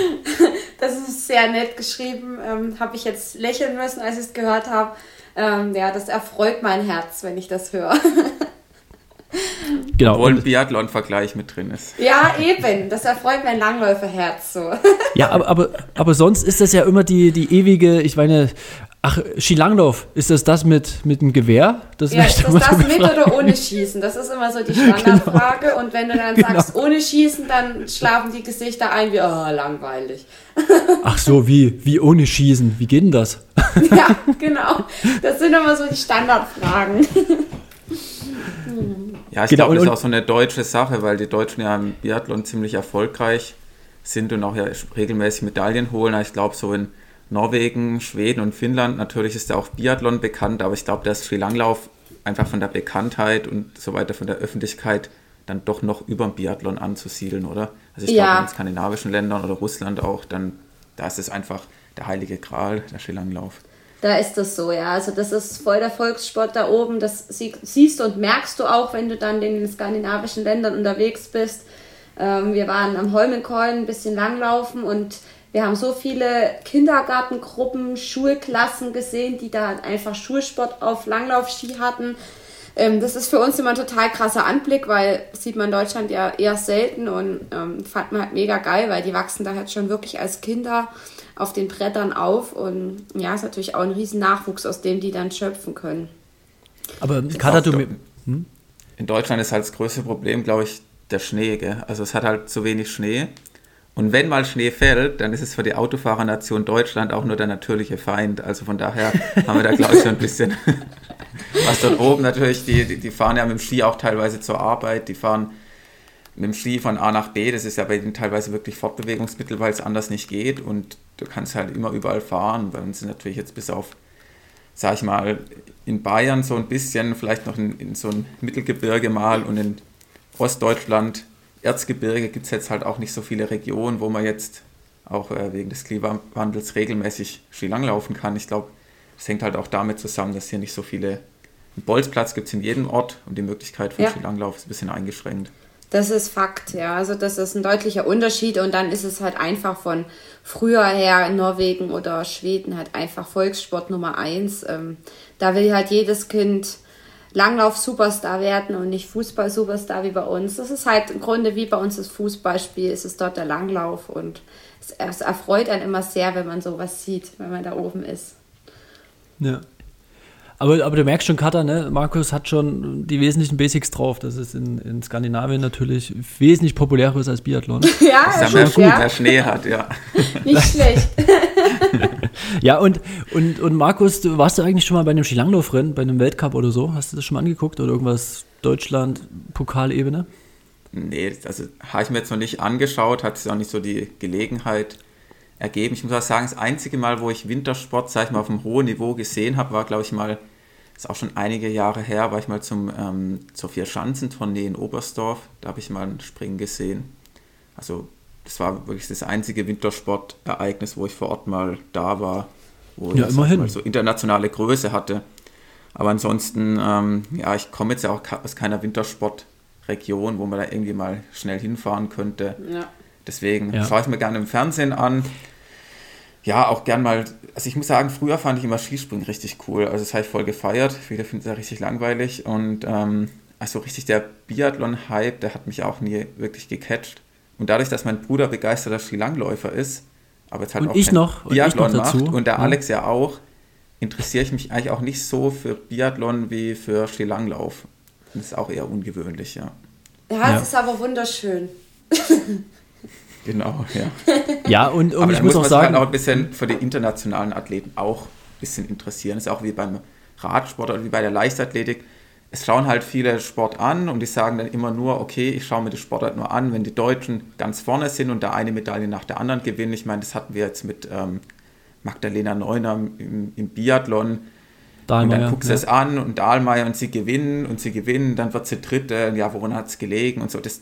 Das ist sehr nett geschrieben. Ähm, habe ich jetzt lächeln müssen, als ich es gehört habe. Ähm, ja, das erfreut mein Herz, wenn ich das höre. Genau. Obwohl ein Biathlon-Vergleich mit drin ist. Ja, eben. Das erfreut mein Langläuferherz so. Ja, aber, aber, aber sonst ist das ja immer die, die ewige, ich meine, Ach, Skilanglauf, ist das das mit, mit dem Gewehr? Das ja, ist das das mit oder ohne Schießen? Das ist immer so die Standardfrage. Genau. Und wenn du dann genau. sagst, ohne Schießen, dann schlafen die Gesichter ein wie, oh, langweilig. Ach so, wie, wie ohne Schießen? Wie geht denn das? Ja, genau. Das sind immer so die Standardfragen. Ja, ich genau, glaube, das ist auch so eine deutsche Sache, weil die Deutschen ja im Biathlon ziemlich erfolgreich sind und auch ja regelmäßig Medaillen holen. Ich glaube, so in Norwegen, Schweden und Finnland. Natürlich ist da auch Biathlon bekannt, aber ich glaube, der Skilanglauf einfach von der Bekanntheit und so weiter von der Öffentlichkeit dann doch noch über dem Biathlon anzusiedeln, oder? Also ich ja. glaube, in den skandinavischen Ländern oder Russland auch, dann da ist es einfach der heilige Gral, der Skilanglauf. Da ist das so, ja. Also das ist voll der Volkssport da oben. Das siehst und merkst du auch, wenn du dann in den skandinavischen Ländern unterwegs bist. Ähm, wir waren am Holmenkollen ein bisschen langlaufen und wir haben so viele Kindergartengruppen, Schulklassen gesehen, die da einfach Schulsport auf Langlaufski hatten. Ähm, das ist für uns immer ein total krasser Anblick, weil sieht man in Deutschland ja eher selten und ähm, fand man halt mega geil, weil die wachsen da halt schon wirklich als Kinder auf den Brettern auf und ja, ist natürlich auch ein riesen Nachwuchs, aus dem die dann schöpfen können. Aber Kater, du... Hm? In Deutschland ist halt das größte Problem, glaube ich, der Schnee. Gell? Also es hat halt zu wenig Schnee und wenn mal Schnee fällt, dann ist es für die Autofahrernation Deutschland auch nur der natürliche Feind. Also von daher haben wir da, glaube ich, so ein bisschen was dort oben natürlich. Die, die, die, fahren ja mit dem Ski auch teilweise zur Arbeit. Die fahren mit dem Ski von A nach B. Das ist ja bei denen teilweise wirklich Fortbewegungsmittel, weil es anders nicht geht. Und du kannst halt immer überall fahren. Bei uns sind natürlich jetzt bis auf, sag ich mal, in Bayern so ein bisschen, vielleicht noch in, in so ein Mittelgebirge mal und in Ostdeutschland Erzgebirge gibt es jetzt halt auch nicht so viele Regionen, wo man jetzt auch äh, wegen des Klimawandels regelmäßig Skilang laufen kann. Ich glaube, es hängt halt auch damit zusammen, dass hier nicht so viele. Einen Bolzplatz gibt es in jedem Ort und die Möglichkeit von ja. Skilanglauf ist ein bisschen eingeschränkt. Das ist Fakt, ja. Also das ist ein deutlicher Unterschied und dann ist es halt einfach von früher her in Norwegen oder Schweden halt einfach Volkssport Nummer eins. Ähm, da will halt jedes Kind Langlauf-Superstar werden und nicht Fußball-Superstar wie bei uns. Das ist halt im Grunde wie bei uns das Fußballspiel, es ist dort der Langlauf und es, es erfreut einen immer sehr, wenn man sowas sieht, wenn man da oben ist. Ja. Aber, aber du merkst schon, Kata, ne? Markus hat schon die wesentlichen Basics drauf. Das ist in, in Skandinavien natürlich wesentlich populärer ist als Biathlon. Ja, dass er mehr, gut, ja. mehr Schnee hat, ja. Nicht schlecht. ja, und, und, und Markus, du, warst du eigentlich schon mal bei einem Skilanglaufrennen, bei einem Weltcup oder so? Hast du das schon mal angeguckt oder irgendwas Deutschland-Pokalebene? Nee, also habe ich mir jetzt noch nicht angeschaut, hat sich auch nicht so die Gelegenheit ergeben. Ich muss auch sagen, das einzige Mal, wo ich Wintersport, sag ich mal, auf einem hohen Niveau gesehen habe, war, glaube ich, mal ist auch schon einige Jahre her, war ich mal zum, ähm, zur Vier-Schanzentournee in Oberstdorf. Da habe ich mal ein Springen gesehen. Also das war wirklich das einzige Wintersportereignis, wo ich vor Ort mal da war, wo ja, ich immerhin. mal so internationale Größe hatte. Aber ansonsten, ähm, ja, ich komme jetzt ja auch aus keiner Wintersportregion, wo man da irgendwie mal schnell hinfahren könnte. Ja. Deswegen ja. schaue ich mir gerne im Fernsehen an ja, auch gern mal, also ich muss sagen, früher fand ich immer Skispringen richtig cool. Also das habe ich voll gefeiert. Viele finden es ja richtig langweilig. Und ähm, also richtig der Biathlon-Hype, der hat mich auch nie wirklich gecatcht. Und dadurch, dass mein Bruder begeisterter Skilangläufer ist, aber jetzt halt und auch ich noch, Biathlon und ich noch dazu. macht und der ja. Alex ja auch, interessiere ich mich eigentlich auch nicht so für Biathlon wie für Skilanglauf. Das ist auch eher ungewöhnlich, ja. Ja, es ist aber wunderschön. Genau, ja. ja, und, und ich muss, muss auch sagen. Halt auch ein bisschen für die internationalen Athleten auch ein bisschen interessieren. Das ist auch wie beim Radsport oder wie bei der Leichtathletik. Es schauen halt viele Sport an und die sagen dann immer nur, okay, ich schaue mir die Sportart nur an, wenn die Deutschen ganz vorne sind und da eine Medaille nach der anderen gewinnen. Ich meine, das hatten wir jetzt mit ähm, Magdalena Neuner im, im Biathlon. Dahlmeier, und dann guckst du ja. es an und Dahlmeier und sie gewinnen und sie gewinnen, dann wird sie Dritte, ja, woran hat es gelegen und so. Das,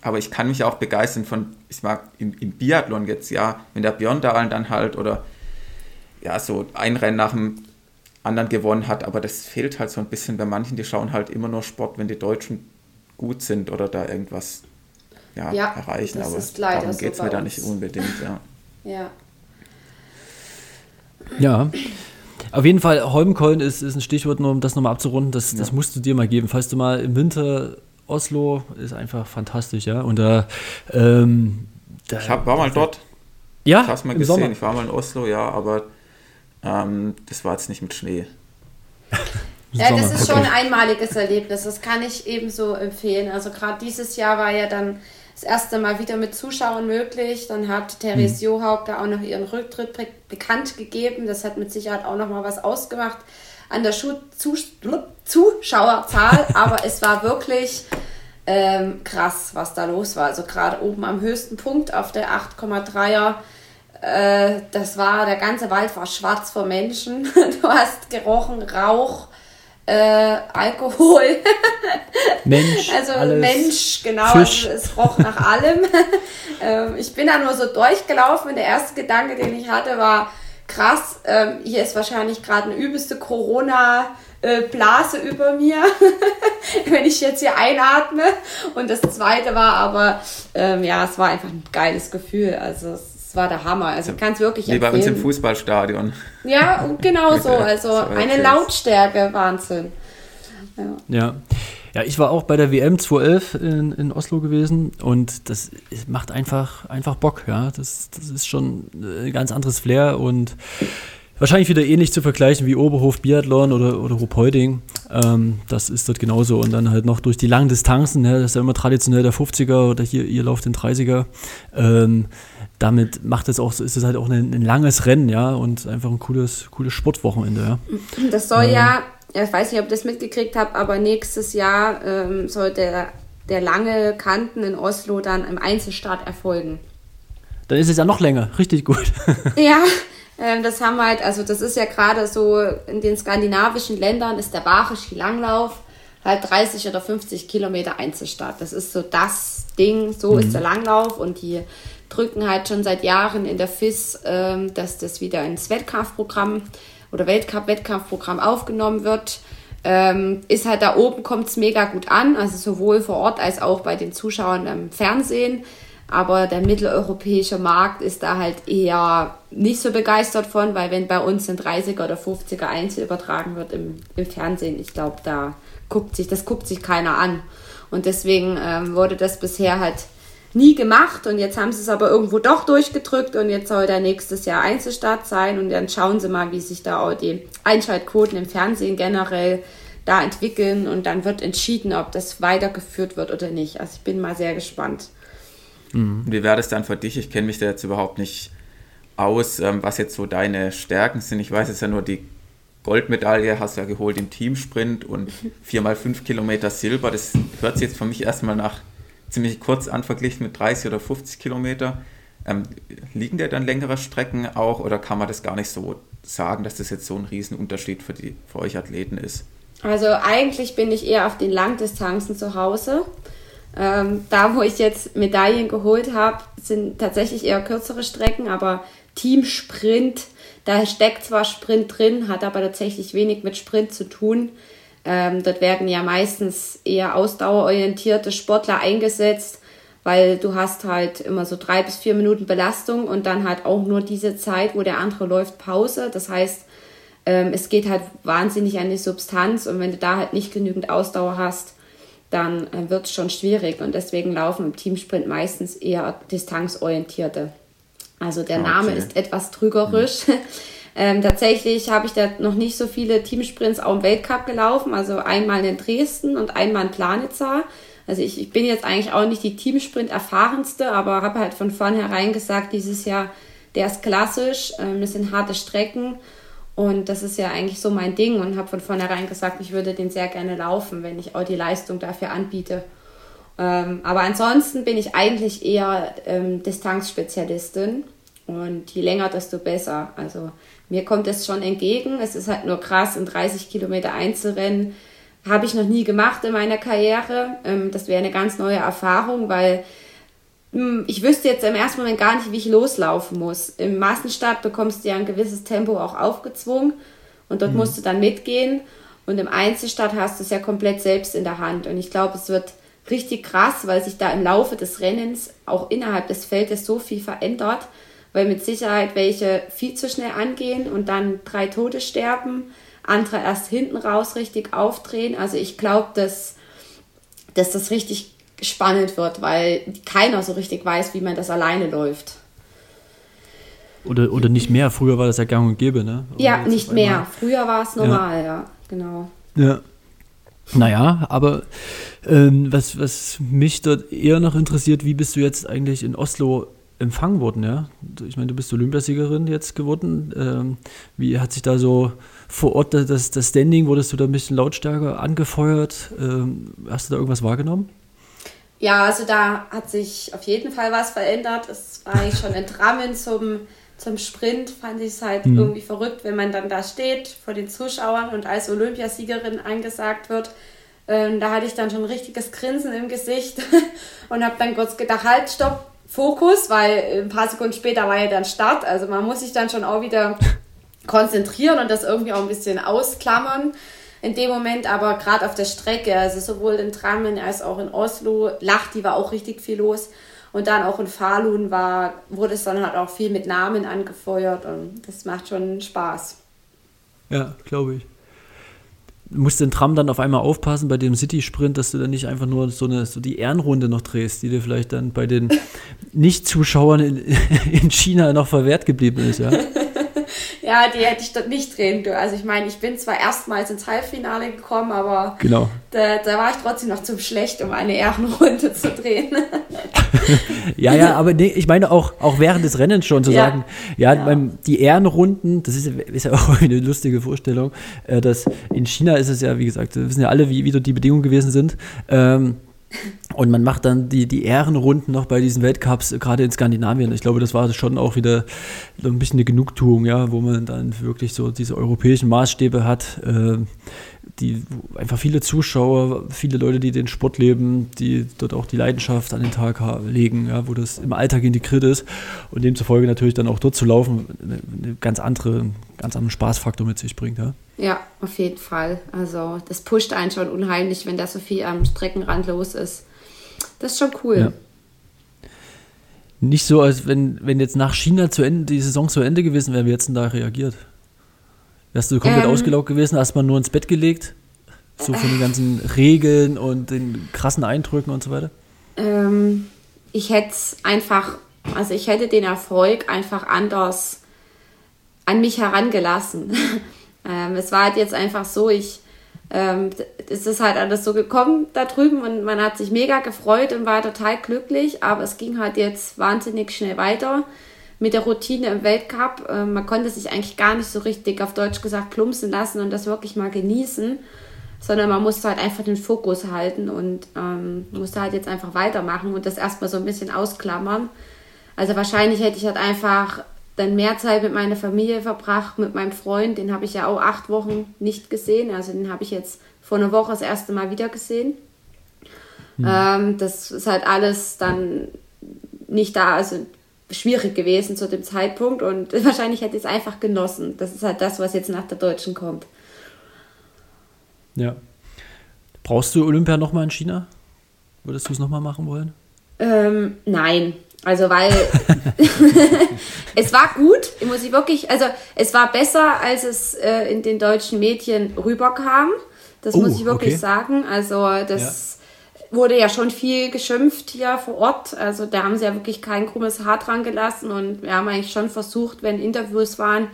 aber ich kann mich auch begeistern von, ich mag im, im Biathlon jetzt, ja, wenn der Björn Dahlen dann halt oder ja, so ein Rennen nach dem anderen gewonnen hat, aber das fehlt halt so ein bisschen bei manchen, die schauen halt immer nur Sport, wenn die Deutschen gut sind oder da irgendwas ja, ja erreichen, aber darum geht es so mir da nicht unbedingt, ja. Ja. Ja. Auf jeden Fall, Holmenkollen ist, ist ein Stichwort, nur um das nochmal abzurunden. Das, ja. das musst du dir mal geben. Falls du mal im Winter Oslo ist einfach fantastisch, ja. Und da, ähm, da ich hab, war mal dort. Ja, ich hab's mal gesehen. Sommer. Ich war mal in Oslo, ja, aber ähm, das war jetzt nicht mit Schnee. ja, das ist okay. schon ein einmaliges Erlebnis. Das kann ich ebenso empfehlen. Also gerade dieses Jahr war ja dann das erste Mal wieder mit Zuschauern möglich. Dann hat Therese hm. Johaug da auch noch ihren Rücktritt bekannt gegeben. Das hat mit Sicherheit auch noch mal was ausgemacht an der Schu Zuschauerzahl, aber es war wirklich ähm, krass, was da los war. Also gerade oben am höchsten Punkt auf der 8,3er, äh, das war, der ganze Wald war schwarz vor Menschen. Du hast gerochen, Rauch, äh, Alkohol. Mensch. also Mensch, genau. Also es roch nach allem. ähm, ich bin da nur so durchgelaufen und der erste Gedanke, den ich hatte, war, krass, ähm, hier ist wahrscheinlich gerade eine übelste Corona-Blase über mir, wenn ich jetzt hier einatme. Und das zweite war aber, ähm, ja, es war einfach ein geiles Gefühl. Also es war der Hammer. Also kann es wirklich Wie empfehlen. bei uns im Fußballstadion. Ja, genau so. Also eine Lautstärke, Wahnsinn. Ja. ja. Ja, ich war auch bei der WM 2011 in, in Oslo gewesen und das macht einfach, einfach Bock, ja. Das, das ist schon ein ganz anderes Flair und wahrscheinlich wieder ähnlich zu vergleichen wie Oberhof Biathlon oder, oder Ruhpolding. Ähm, das ist dort genauso. Und dann halt noch durch die langen Distanzen, ja, das ist ja immer traditionell der 50er oder hier, ihr lauft den 30er. Ähm, damit macht es auch, ist es halt auch ein, ein, langes Rennen, ja, und einfach ein cooles, cooles Sportwochenende, ja. Das soll ähm, ja ich weiß nicht, ob ihr das mitgekriegt habt, aber nächstes Jahr ähm, soll der, der lange Kanten in Oslo dann im Einzelstart erfolgen. Dann ist es ja noch länger, richtig gut. ja, ähm, das haben wir halt, also das ist ja gerade so, in den skandinavischen Ländern ist der wahre Skilanglauf halt 30 oder 50 Kilometer Einzelstart. Das ist so das Ding, so mhm. ist der Langlauf und die drücken halt schon seit Jahren in der FIS, ähm, dass das wieder ins Wettkampfprogramm oder Weltcup-Wettkampfprogramm aufgenommen wird, ähm, ist halt da oben kommt es mega gut an, also sowohl vor Ort als auch bei den Zuschauern im Fernsehen. Aber der mitteleuropäische Markt ist da halt eher nicht so begeistert von, weil wenn bei uns ein 30er oder 50er Einzel übertragen wird im, im Fernsehen, ich glaube, da guckt sich, das guckt sich keiner an. Und deswegen ähm, wurde das bisher halt nie gemacht und jetzt haben sie es aber irgendwo doch durchgedrückt und jetzt soll der nächstes Jahr Einzelstart sein und dann schauen sie mal, wie sich da auch die Einschaltquoten im Fernsehen generell da entwickeln und dann wird entschieden, ob das weitergeführt wird oder nicht. Also ich bin mal sehr gespannt. Mhm. Wie wäre das dann für dich? Ich kenne mich da jetzt überhaupt nicht aus, ähm, was jetzt so deine Stärken sind. Ich weiß jetzt ja nur, die Goldmedaille hast du ja geholt im Teamsprint und 4x5 Kilometer Silber. Das hört sich jetzt für mich erstmal nach ziemlich kurz an verglichen mit 30 oder 50 Kilometer. Ähm, liegen dir dann längere Strecken auch oder kann man das gar nicht so sagen, dass das jetzt so ein Riesenunterschied für, die, für euch Athleten ist? Also eigentlich bin ich eher auf den Langdistanzen zu Hause. Ähm, da, wo ich jetzt Medaillen geholt habe, sind tatsächlich eher kürzere Strecken, aber Teamsprint, da steckt zwar Sprint drin, hat aber tatsächlich wenig mit Sprint zu tun. Ähm, dort werden ja meistens eher ausdauerorientierte Sportler eingesetzt, weil du hast halt immer so drei bis vier Minuten Belastung und dann halt auch nur diese Zeit, wo der andere läuft, Pause. Das heißt, ähm, es geht halt wahnsinnig an die Substanz und wenn du da halt nicht genügend Ausdauer hast, dann äh, wird es schon schwierig und deswegen laufen im Teamsprint meistens eher distanzorientierte. Also der ah, okay. Name ist etwas trügerisch. Mhm. Ähm, tatsächlich habe ich da noch nicht so viele Teamsprints auch im Weltcup gelaufen, also einmal in Dresden und einmal in Planitza. Also ich, ich bin jetzt eigentlich auch nicht die Teamsprint erfahrenste, aber habe halt von vornherein gesagt, dieses Jahr, der ist klassisch, ähm, das sind harte Strecken und das ist ja eigentlich so mein Ding und habe von vornherein gesagt, ich würde den sehr gerne laufen, wenn ich auch die Leistung dafür anbiete. Ähm, aber ansonsten bin ich eigentlich eher ähm, Distanzspezialistin und je länger, desto besser. Also mir kommt es schon entgegen. Es ist halt nur krass, in 30 Kilometer Einzelrennen habe ich noch nie gemacht in meiner Karriere. Ähm, das wäre eine ganz neue Erfahrung, weil hm, ich wüsste jetzt im ersten Moment gar nicht, wie ich loslaufen muss. Im Massenstart bekommst du ja ein gewisses Tempo auch aufgezwungen und dort mhm. musst du dann mitgehen. Und im Einzelstart hast du es ja komplett selbst in der Hand. Und ich glaube, es wird richtig krass, weil sich da im Laufe des Rennens auch innerhalb des Feldes so viel verändert, weil mit Sicherheit welche viel zu schnell angehen und dann drei Tote sterben, andere erst hinten raus richtig aufdrehen. Also ich glaube, dass, dass das richtig spannend wird, weil keiner so richtig weiß, wie man das alleine läuft. Oder, oder nicht mehr. Früher war das ja gang und gäbe, ne? Oder ja, nicht mehr. Früher war es normal, ja. ja, genau. Ja. Naja, aber ähm, was, was mich dort eher noch interessiert, wie bist du jetzt eigentlich in Oslo empfangen worden, ja? Ich meine, du bist Olympiasiegerin jetzt geworden. Ähm, wie hat sich da so vor Ort das, das Standing, wurdest du da ein bisschen lautstärker angefeuert? Ähm, hast du da irgendwas wahrgenommen? Ja, also da hat sich auf jeden Fall was verändert. Es war eigentlich schon ein Drammen zum, zum Sprint, fand ich es halt mhm. irgendwie verrückt, wenn man dann da steht vor den Zuschauern und als Olympiasiegerin angesagt wird. Ähm, da hatte ich dann schon ein richtiges Grinsen im Gesicht und habe dann kurz gedacht, halt, stopp, Fokus, weil ein paar Sekunden später war ja dann Start. Also man muss sich dann schon auch wieder konzentrieren und das irgendwie auch ein bisschen ausklammern in dem Moment, aber gerade auf der Strecke, also sowohl in Drammen als auch in Oslo, Lachti war auch richtig viel los. Und dann auch in Falun war, wurde es dann halt auch viel mit Namen angefeuert und das macht schon Spaß. Ja, glaube ich. Musst den Tram dann auf einmal aufpassen bei dem City-Sprint, dass du dann nicht einfach nur so, eine, so die Ehrenrunde noch drehst, die dir vielleicht dann bei den Nicht-Zuschauern in, in China noch verwehrt geblieben ist, ja. Ja, die hätte ich dort nicht drehen können. Also ich meine, ich bin zwar erstmals ins Halbfinale gekommen, aber genau. da, da war ich trotzdem noch zu schlecht, um eine Ehrenrunde zu drehen. ja, ja, aber nee, ich meine auch, auch während des Rennens schon zu ja. sagen, ja, ja. Beim, die Ehrenrunden, das ist, ist, ja auch eine lustige Vorstellung, äh, dass in China ist es ja, wie gesagt, wir wissen ja alle, wie, wie dort die Bedingungen gewesen sind. Ähm, und man macht dann die, die Ehrenrunden noch bei diesen Weltcups, gerade in Skandinavien. Ich glaube, das war schon auch wieder so ein bisschen eine Genugtuung, ja, wo man dann wirklich so diese europäischen Maßstäbe hat, äh, die einfach viele Zuschauer, viele Leute, die den Sport leben, die dort auch die Leidenschaft an den Tag legen, ja, wo das im Alltag integriert ist und demzufolge natürlich dann auch dort zu laufen, eine ganz andere, ganz anderen Spaßfaktor mit sich bringt, ja. Ja, auf jeden Fall. Also das pusht einen schon unheimlich, wenn da so viel am Streckenrand los ist. Das ist schon cool. Ja. nicht so, als wenn, wenn jetzt nach China zu Ende, die Saison zu Ende gewesen wäre, wie jetzt denn da reagiert? Wärst du komplett ähm, ausgelaugt gewesen, hast man nur ins Bett gelegt? So von den ganzen Regeln und den krassen Eindrücken und so weiter? Ähm, ich hätte einfach, also ich hätte den Erfolg einfach anders an mich herangelassen. Ähm, es war halt jetzt einfach so, ich ähm, es ist halt alles so gekommen da drüben und man hat sich mega gefreut und war total glücklich, aber es ging halt jetzt wahnsinnig schnell weiter mit der Routine im Weltcup. Ähm, man konnte sich eigentlich gar nicht so richtig, auf Deutsch gesagt, plumpsen lassen und das wirklich mal genießen, sondern man musste halt einfach den Fokus halten und ähm, musste halt jetzt einfach weitermachen und das erstmal so ein bisschen ausklammern. Also wahrscheinlich hätte ich halt einfach dann mehr Zeit mit meiner Familie verbracht, mit meinem Freund. Den habe ich ja auch acht Wochen nicht gesehen. Also den habe ich jetzt vor einer Woche das erste Mal wieder gesehen. Mhm. Ähm, das ist halt alles dann nicht da, also schwierig gewesen zu dem Zeitpunkt und wahrscheinlich hätte ich es einfach genossen. Das ist halt das, was jetzt nach der Deutschen kommt. Ja. Brauchst du Olympia nochmal in China? Würdest du es nochmal machen wollen? Ähm, nein, also weil es war gut, muss ich wirklich, also es war besser, als es äh, in den deutschen Medien rüberkam. Das oh, muss ich wirklich okay. sagen. Also das ja. wurde ja schon viel geschimpft hier vor Ort. Also da haben sie ja wirklich kein krummes Haar dran gelassen und wir haben eigentlich schon versucht, wenn Interviews waren,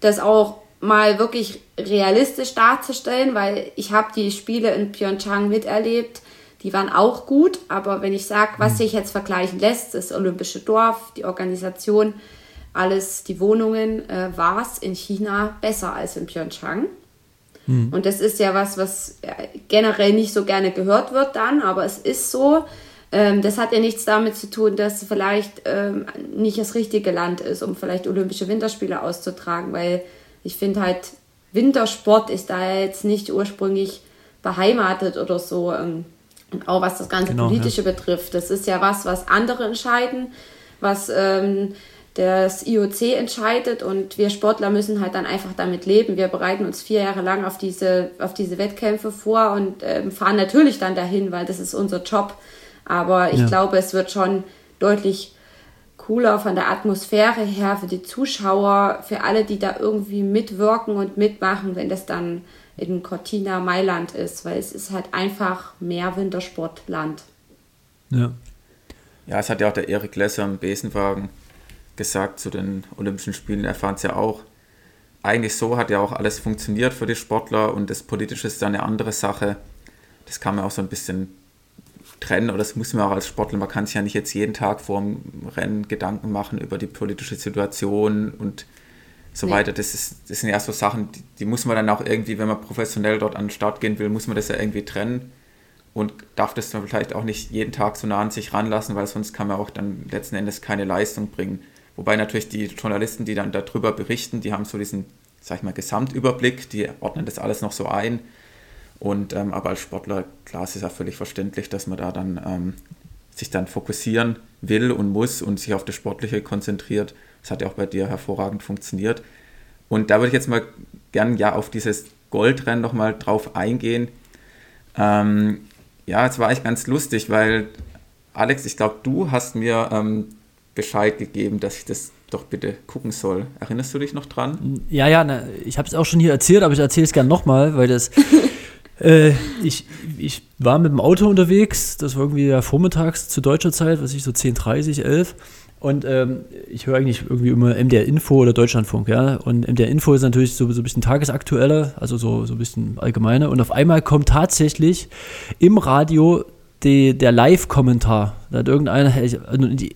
das auch mal wirklich realistisch darzustellen, weil ich habe die Spiele in Pyeongchang miterlebt die waren auch gut, aber wenn ich sage, was mhm. sich jetzt vergleichen lässt, das Olympische Dorf, die Organisation, alles, die Wohnungen, äh, war es in China besser als in Pyeongchang. Mhm. Und das ist ja was, was generell nicht so gerne gehört wird dann, aber es ist so. Ähm, das hat ja nichts damit zu tun, dass vielleicht ähm, nicht das richtige Land ist, um vielleicht Olympische Winterspiele auszutragen, weil ich finde halt, Wintersport ist da jetzt nicht ursprünglich beheimatet oder so. Ähm, und auch was das ganze genau, Politische ja. betrifft. Das ist ja was, was andere entscheiden, was ähm, das IOC entscheidet und wir Sportler müssen halt dann einfach damit leben. Wir bereiten uns vier Jahre lang auf diese, auf diese Wettkämpfe vor und ähm, fahren natürlich dann dahin, weil das ist unser Job. Aber ich ja. glaube, es wird schon deutlich cooler von der Atmosphäre her für die Zuschauer, für alle, die da irgendwie mitwirken und mitmachen, wenn das dann in Cortina Mailand ist, weil es ist halt einfach mehr Wintersportland. Ja. Ja, es hat ja auch der Erik Lesser im Besenwagen gesagt zu den Olympischen Spielen. Er fand es ja auch, eigentlich so hat ja auch alles funktioniert für die Sportler und das Politische ist dann eine andere Sache. Das kann man auch so ein bisschen trennen oder das muss man auch als Sportler, man kann sich ja nicht jetzt jeden Tag vor dem Rennen Gedanken machen über die politische Situation und so nee. weiter. Das, ist, das sind ja so Sachen, die, die, muss man dann auch irgendwie, wenn man professionell dort an den Start gehen will, muss man das ja irgendwie trennen und darf das dann vielleicht auch nicht jeden Tag so nah an sich ranlassen, weil sonst kann man auch dann letzten Endes keine Leistung bringen. Wobei natürlich die Journalisten, die dann darüber berichten, die haben so diesen, sag ich mal, Gesamtüberblick, die ordnen das alles noch so ein. Und ähm, aber als Sportler, klar, es ist ja völlig verständlich, dass man da dann ähm, sich dann fokussieren will und muss und sich auf das Sportliche konzentriert. Das hat ja auch bei dir hervorragend funktioniert. Und da würde ich jetzt mal gern ja auf dieses Goldrennen nochmal drauf eingehen. Ähm, ja, es war echt ganz lustig, weil Alex, ich glaube, du hast mir ähm, Bescheid gegeben, dass ich das doch bitte gucken soll. Erinnerst du dich noch dran? Ja, ja, na, ich habe es auch schon hier erzählt, aber ich erzähle es gern nochmal, weil das. äh, ich, ich war mit dem Auto unterwegs, das war irgendwie ja vormittags zu deutscher Zeit, was ich so 10.30, 11. Und ähm, ich höre eigentlich irgendwie immer MDR Info oder Deutschlandfunk, ja. Und MDR Info ist natürlich so, so ein bisschen tagesaktueller, also so, so ein bisschen allgemeiner. Und auf einmal kommt tatsächlich im Radio die, der Live-Kommentar. Da hat irgendeiner, ich,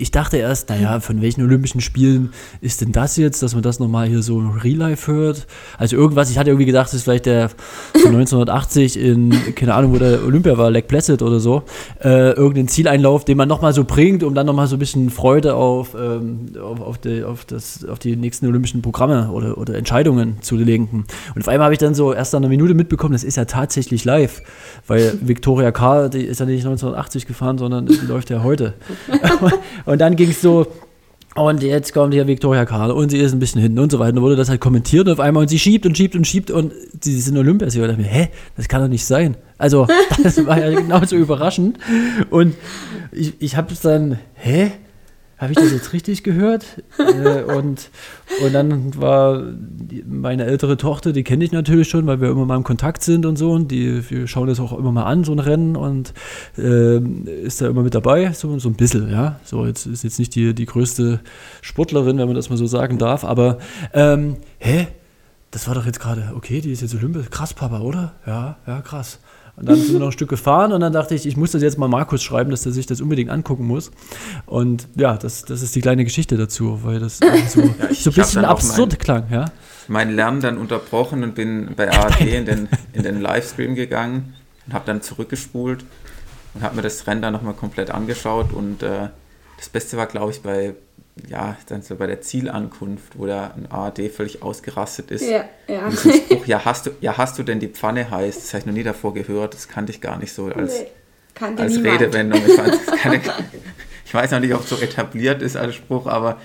ich, dachte erst, naja, von welchen Olympischen Spielen ist denn das jetzt, dass man das nochmal hier so Real Life hört? Also irgendwas, ich hatte irgendwie gedacht, das ist vielleicht der von 1980 in, keine Ahnung, wo der Olympia war, Lake Placid oder so, äh, irgendeinen Zieleinlauf, den man nochmal so bringt, um dann nochmal so ein bisschen Freude auf, ähm, auf, auf, die, auf, das, auf die nächsten Olympischen Programme oder, oder Entscheidungen zu lenken. Und auf einmal habe ich dann so erst nach einer Minute mitbekommen, das ist ja tatsächlich live, weil Victoria K., die ist ja nicht 1980 gefahren, sondern die läuft ja heute. und dann ging es so, und jetzt kommt hier Victoria Karl und sie ist ein bisschen hinten und so weiter. Und wurde das halt kommentiert auf einmal und sie schiebt und schiebt und schiebt und sie sind Olympiasieger. Ich dachte mir, hä, das kann doch nicht sein. Also, das war ja genauso überraschend. Und ich, ich habe es dann, hä? Habe ich das jetzt richtig gehört? äh, und, und dann war meine ältere Tochter, die kenne ich natürlich schon, weil wir immer mal im Kontakt sind und so. Und die, wir schauen das auch immer mal an, so ein Rennen. Und äh, ist da immer mit dabei, so, so ein bisschen, ja. So, jetzt ist jetzt nicht die, die größte Sportlerin, wenn man das mal so sagen darf. Aber, ähm, hä? Das war doch jetzt gerade, okay, die ist jetzt Olympisch. Krass, Papa, oder? Ja, ja, krass. Und dann sind wir noch ein Stück gefahren und dann dachte ich, ich muss das jetzt mal Markus schreiben, dass er sich das unbedingt angucken muss. Und ja, das, das ist die kleine Geschichte dazu, weil das so, ja, ich, so ein bisschen absurd mein, klang. Ja? Mein Lernen dann unterbrochen und bin bei ARD in den, in den Livestream gegangen und habe dann zurückgespult und habe mir das Rennen dann nochmal komplett angeschaut. Und äh, das Beste war, glaube ich, bei ja, dann so bei der Zielankunft, wo der ein ARD völlig ausgerastet ist. Ja, ja. Und Spruch, ja hast, du, ja, hast du denn die Pfanne heiß? Das habe ich noch nie davor gehört, das kannte ich gar nicht so als, nee, als Redewendung. Ich, keine, ich, weiß noch nicht, ob es so etabliert ist als Spruch, aber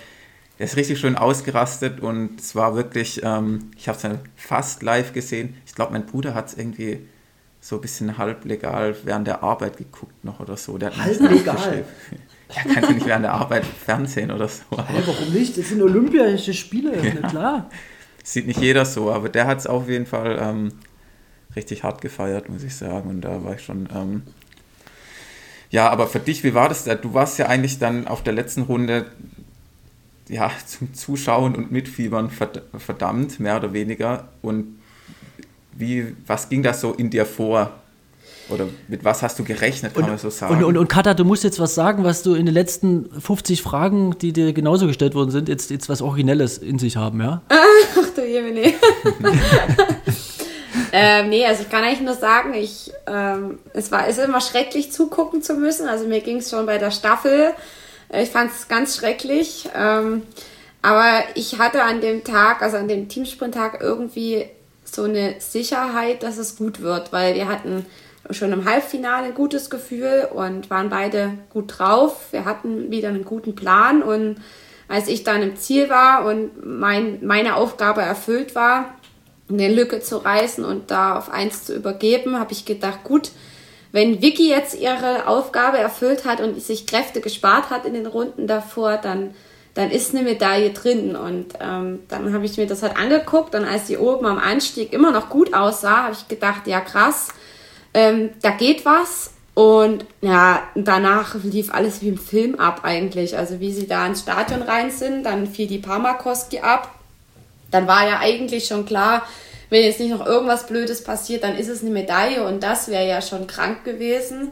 er ist richtig schön ausgerastet und es war wirklich, ähm, ich habe es dann fast live gesehen. Ich glaube, mein Bruder hat es irgendwie so ein bisschen halblegal während der Arbeit geguckt noch oder so. halblegal? Ja, kannst du nicht während der Arbeit Fernsehen oder so. Hey, warum nicht? Das sind Olympische Spiele, ja. na klar. Sieht nicht jeder so, aber der hat es auf jeden Fall ähm, richtig hart gefeiert, muss ich sagen. Und da war ich schon. Ähm ja, aber für dich, wie war das da? Du warst ja eigentlich dann auf der letzten Runde ja, zum Zuschauen und Mitfiebern verdammt, mehr oder weniger. Und wie, was ging da so in dir vor? Oder mit was hast du gerechnet, kann und, man so sagen? Und, und, und Katha, du musst jetzt was sagen, was du in den letzten 50 Fragen, die dir genauso gestellt worden sind, jetzt, jetzt was Originelles in sich haben, ja? Ach du Jemine. ähm, nee, also ich kann eigentlich nur sagen, ich, ähm, es war es ist immer schrecklich zugucken zu müssen. Also mir ging es schon bei der Staffel. Ich fand es ganz schrecklich. Ähm, aber ich hatte an dem Tag, also an dem Teamsprint-Tag irgendwie so eine Sicherheit, dass es gut wird, weil wir hatten schon im Halbfinale ein gutes Gefühl und waren beide gut drauf. Wir hatten wieder einen guten Plan und als ich dann im Ziel war und mein, meine Aufgabe erfüllt war, eine Lücke zu reißen und da auf eins zu übergeben, habe ich gedacht, gut, wenn Vicky jetzt ihre Aufgabe erfüllt hat und sich Kräfte gespart hat in den Runden davor, dann, dann ist eine Medaille drin. Und ähm, dann habe ich mir das halt angeguckt und als sie oben am Anstieg immer noch gut aussah, habe ich gedacht, ja krass, ähm, da geht was. Und ja, danach lief alles wie im Film ab eigentlich. Also wie sie da ins Stadion rein sind, dann fiel die Parmakoski ab. Dann war ja eigentlich schon klar, wenn jetzt nicht noch irgendwas Blödes passiert, dann ist es eine Medaille und das wäre ja schon krank gewesen.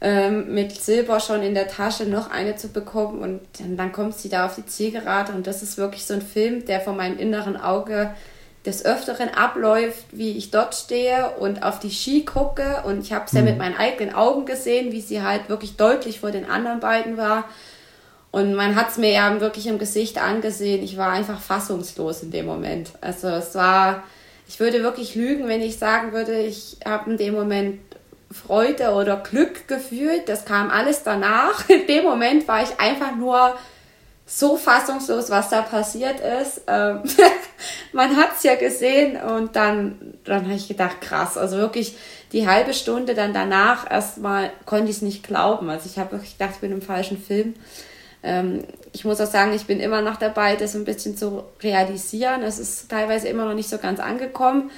Ähm, mit Silber schon in der Tasche noch eine zu bekommen und dann, dann kommt sie da auf die Zielgerade und das ist wirklich so ein Film, der vor meinem inneren Auge des Öfteren abläuft, wie ich dort stehe und auf die Ski gucke. Und ich habe es ja mhm. mit meinen eigenen Augen gesehen, wie sie halt wirklich deutlich vor den anderen beiden war. Und man hat es mir ja wirklich im Gesicht angesehen. Ich war einfach fassungslos in dem Moment. Also es war, ich würde wirklich lügen, wenn ich sagen würde, ich habe in dem Moment Freude oder Glück gefühlt. Das kam alles danach. In dem Moment war ich einfach nur so fassungslos, was da passiert ist. Ähm, man hat es ja gesehen und dann, dann habe ich gedacht, krass, also wirklich die halbe Stunde dann danach erstmal konnte ich es nicht glauben. Also ich habe wirklich gedacht, ich bin im falschen Film. Ähm, ich muss auch sagen, ich bin immer noch dabei, das ein bisschen zu realisieren. Es ist teilweise immer noch nicht so ganz angekommen.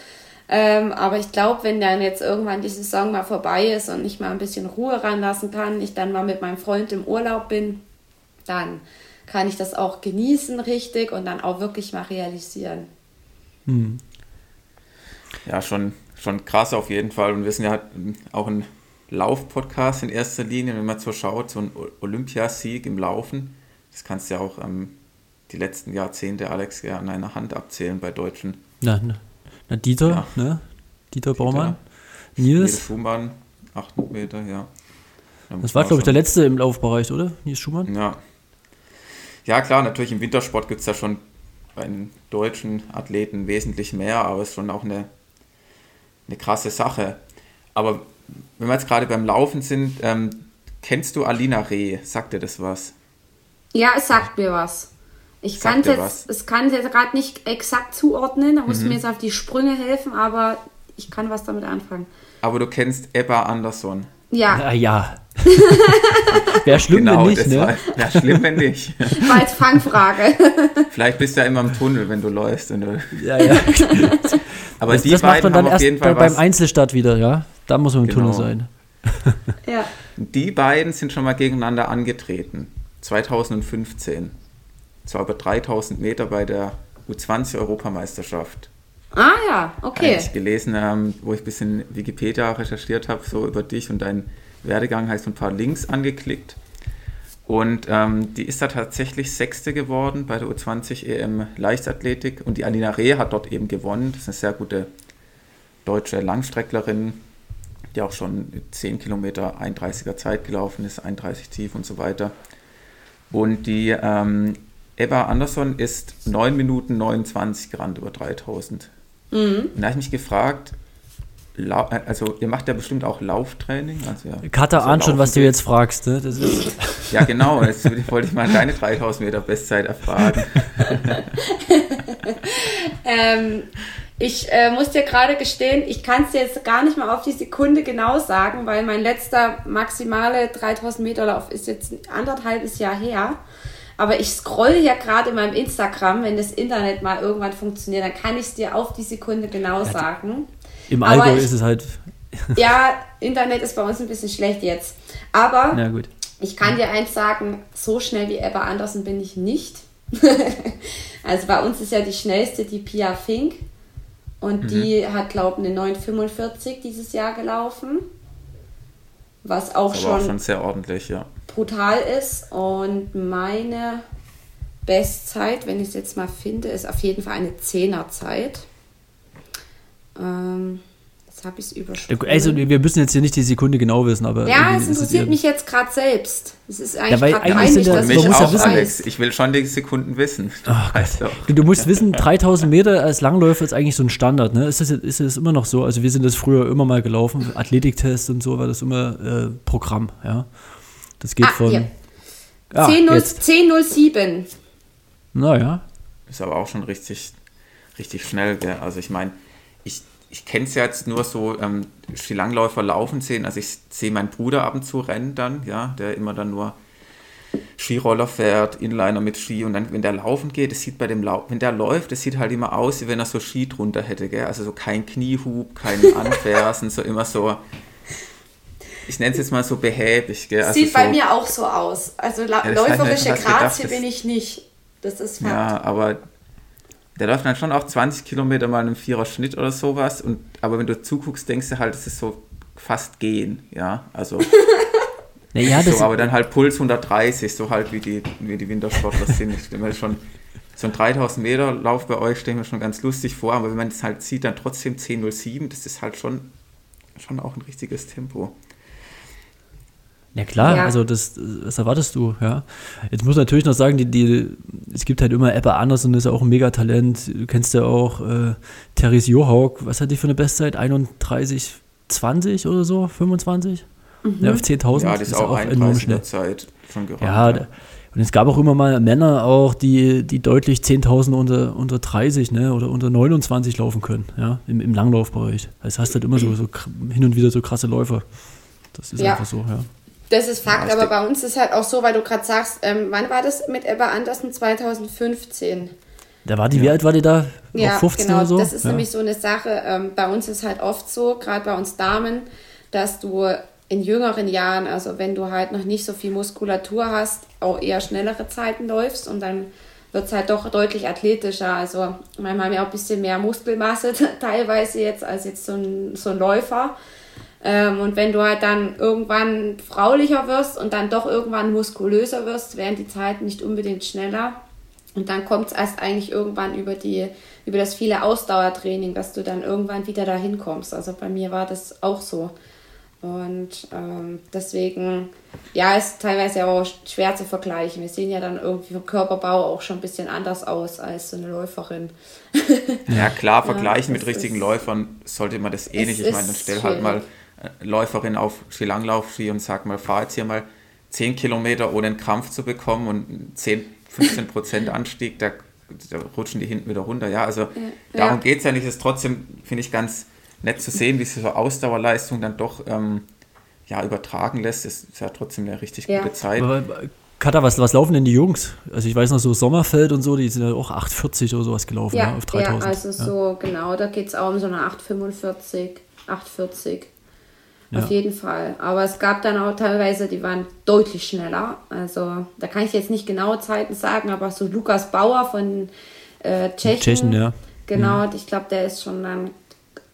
Ähm, aber ich glaube, wenn dann jetzt irgendwann die Saison mal vorbei ist und ich mal ein bisschen Ruhe ranlassen kann, ich dann mal mit meinem Freund im Urlaub bin, dann kann ich das auch genießen richtig und dann auch wirklich mal realisieren. Hm. Ja, schon, schon krass auf jeden Fall. Und wir sind ja auch ein Lauf-Podcast in erster Linie, wenn man so schaut, so ein Olympiasieg im Laufen. Das kannst du ja auch ähm, die letzten Jahrzehnte, Alex, ja an einer Hand abzählen bei Deutschen. Na, na, na Dieter, ja. ne? Dieter Baumann. Nils. Nils Schumann, 800 Meter, ja. das war, glaube ich, der letzte im Laufbereich, oder? Nils Schumann? Ja, ja, klar, natürlich im Wintersport gibt es ja schon bei den deutschen Athleten wesentlich mehr, aber es ist schon auch eine, eine krasse Sache. Aber wenn wir jetzt gerade beim Laufen sind, ähm, kennst du Alina Reh? Sagt dir das was? Ja, es sagt mir was. Ich kann es jetzt, es kann jetzt gerade nicht exakt zuordnen, da musst mhm. du mir jetzt auf die Sprünge helfen, aber ich kann was damit anfangen. Aber du kennst Ebba Andersson. Ja. Ja, ja. Wäre schlimm, genau, wenn nicht, ne? ja, schlimm, wenn nicht. War als Fangfrage. Vielleicht bist du ja immer im Tunnel, wenn du läufst. Und du, Ja, ja. aber Das, die das macht beiden man dann haben auf erst jeden bei, Fall beim. Einzelstart wieder, ja? Da muss man im Genau. Tunnel sein. ja. Die beiden sind schon mal gegeneinander angetreten. 2015. Zwar über 3000 Meter bei der U20-Europameisterschaft. Ah ja, okay. ich gelesen, ähm, wo ich ein bisschen Wikipedia recherchiert habe, so über dich und deinen Werdegang, so ein paar Links angeklickt. Und ähm, die ist da tatsächlich Sechste geworden bei der U20 EM Leichtathletik. Und die Alina Reh hat dort eben gewonnen. Das ist eine sehr gute deutsche Langstrecklerin, die auch schon 10 Kilometer 31er Zeit gelaufen ist, 31 tief und so weiter. Und die ähm, Eva Andersson ist 9 Minuten 29 gerannt über 3000. Mhm. Und da habe ich mich gefragt, also ihr macht ja bestimmt auch Lauftraining. Also ja, Katha also ahnt schon, was du jetzt fragst, ne? Das ist, Ja, genau. Jetzt wollte ich mal deine 3000 Meter Bestzeit erfragen. Ähm, ich äh, muss dir gerade gestehen, ich kann es dir jetzt gar nicht mal auf die Sekunde genau sagen, weil mein letzter maximale 3000 Meter Lauf ist jetzt ein anderthalbes Jahr her. Aber ich scroll ja gerade in meinem Instagram, wenn das Internet mal irgendwann funktioniert, dann kann ich es dir auf die Sekunde genau sagen. Im Aber Allgäu ich- ist es halt. Ja, Internet ist bei uns ein bisschen schlecht jetzt. Aber Na gut. ich kann dir eins sagen, so schnell wie Ebba Andersen bin ich nicht. also bei uns ist ja die schnellste die Pia Fink. Und die hat, glaube ich, eine 945 dieses Jahr gelaufen. Was auch Das war auch schon, schon sehr ordentlich, ja. Brutal ist. Und meine Bestzeit, wenn ich es jetzt mal finde, ist auf jeden Fall eine Zehnerzeit. Ähm, jetzt habe ich es übersprungen. Also, wir müssen jetzt hier nicht die Sekunde genau wissen, aber. Ja, es interessiert mich jetzt gerade selbst. Es ist eigentlich weil gerade eigentlich peinlich, sind ja- dass Mich das ja auch, wissen- Alex. Ich will schon die Sekunden wissen. Weißt du. Du, du musst wissen, 3000 Meter als Langläufer ist eigentlich so ein Standard, ne? Ist das, ist das immer noch so? Also wir sind das früher immer mal gelaufen, Athletiktest und so war das immer äh, Programm, ja. Das geht Ah, von. Ah, 10.07. jetzt. 10.07. Naja. Ist aber auch schon richtig, richtig schnell. Gell? Also ich meine, ich, ich kenne es ja jetzt nur so, ähm, Skilangläufer laufen sehen. Also ich sehe meinen Bruder ab und zu rennen dann, ja, der immer dann nur Skiroller fährt, Inliner mit Ski und dann, wenn der laufen geht, das sieht bei dem Lau wenn der läuft, das sieht halt immer aus, wie wenn er so Ski drunter hätte, gell? Also so kein Kniehub, kein Anfersen, so immer so, ich nenne es jetzt mal so behäbig, gell? Also Sieht bei so, mir auch so aus. Also la- Ja, das läuferische gedacht, Grazie das- bin ich nicht. Das ist Fakt. Ja, aber der läuft dann schon auch 20 Kilometer mal in einem Vierer Schnitt oder sowas. Und, aber wenn du zuguckst, denkst du halt, es ist so fast gehen, ja. Also Naja, das, so, aber dann halt Puls 130, so halt wie die, wie die Wintersportler sind. Ich stelle mir schon so ein 3000 Meter Lauf bei euch stelle ich mir schon ganz lustig vor, aber wenn man es halt sieht, dann trotzdem 10.07, das ist halt schon, schon auch ein richtiges Tempo. Ja klar, Ja. also das, das erwartest du, ja. Jetzt muss man natürlich noch sagen, die, die, es gibt halt immer Ebba Anderson, ist ja auch ein Megatalent. Du kennst ja auch äh, Therese Johaug, was hat die für eine Bestzeit? 31, 20 oder so? 25? Ja, auf 10.000. Ja, das ist auch enorm 31 Zeit schon gerannt. Ja, da- und es gab auch immer mal Männer auch, die, die deutlich 10.000 unter, unter 30 ne, oder unter 29 laufen können, ja, im, im Langlaufbereich. Das heißt halt immer so, so hin und wieder so krasse Läufer. Das ist Ja. einfach so, ja. Das ist Fakt, Ja, aber bei uns ist halt auch so, weil du gerade sagst, ähm, wann war das mit Ebba Andersen? 2015. Da war die, wie alt war die da? Ja, auch 15 genau. oder so? Das ist ja. nämlich so eine Sache. Ähm, bei uns ist halt oft so, gerade bei uns Damen, dass du in jüngeren Jahren, also wenn du halt noch nicht so viel Muskulatur hast, auch eher schnellere Zeiten läufst und dann wird es halt doch deutlich athletischer. Also manchmal haben wir auch ein bisschen mehr Muskelmasse teilweise jetzt als jetzt so ein, so ein Läufer. Ähm, und wenn du halt dann irgendwann fraulicher wirst und dann doch irgendwann muskulöser wirst, werden die Zeiten nicht unbedingt schneller. Und dann kommt es erst eigentlich irgendwann über die, über das viele Ausdauertraining, dass du dann irgendwann wieder dahin kommst. Also bei mir war das auch so. Und ähm, deswegen, ja, ist teilweise auch schwer zu vergleichen. Wir sehen ja dann irgendwie vom Körperbau auch schon ein bisschen anders aus als so eine Läuferin. Ja, klar, vergleichen das mit richtigen Läufern sollte man das eh nicht. Ich meine, dann stell halt mal schwierig. äh, Läuferin auf Skilanglaufski und sag mal, fahr jetzt hier mal 10 Kilometer ohne einen Krampf zu bekommen und 10, 15 Prozent Anstieg, da, da rutschen die hinten wieder runter. Ja, also darum Ja. geht es ja nicht. Es ist trotzdem, finde ich, ganz nett zu sehen, wie so Ausdauerleistung dann doch ähm, ja, übertragen lässt, ist, ist ja trotzdem eine richtig Ja. gute Zeit. Aber, Katha, was, was laufen denn die Jungs? Also ich weiß noch so Sommerfeld und so, die sind ja auch 840 oder sowas gelaufen, ja, Ja, auf ja 3000. also Ja. so, genau, da geht es auch um so eine 845, 840. Ja. Auf jeden Fall. Aber es gab dann auch teilweise, die waren deutlich schneller. Also da kann ich jetzt nicht genaue Zeiten sagen, aber so Lukas Bauer von äh, Tschechen. Tschechen, ja. Mhm. Genau, ich glaube, der ist schon dann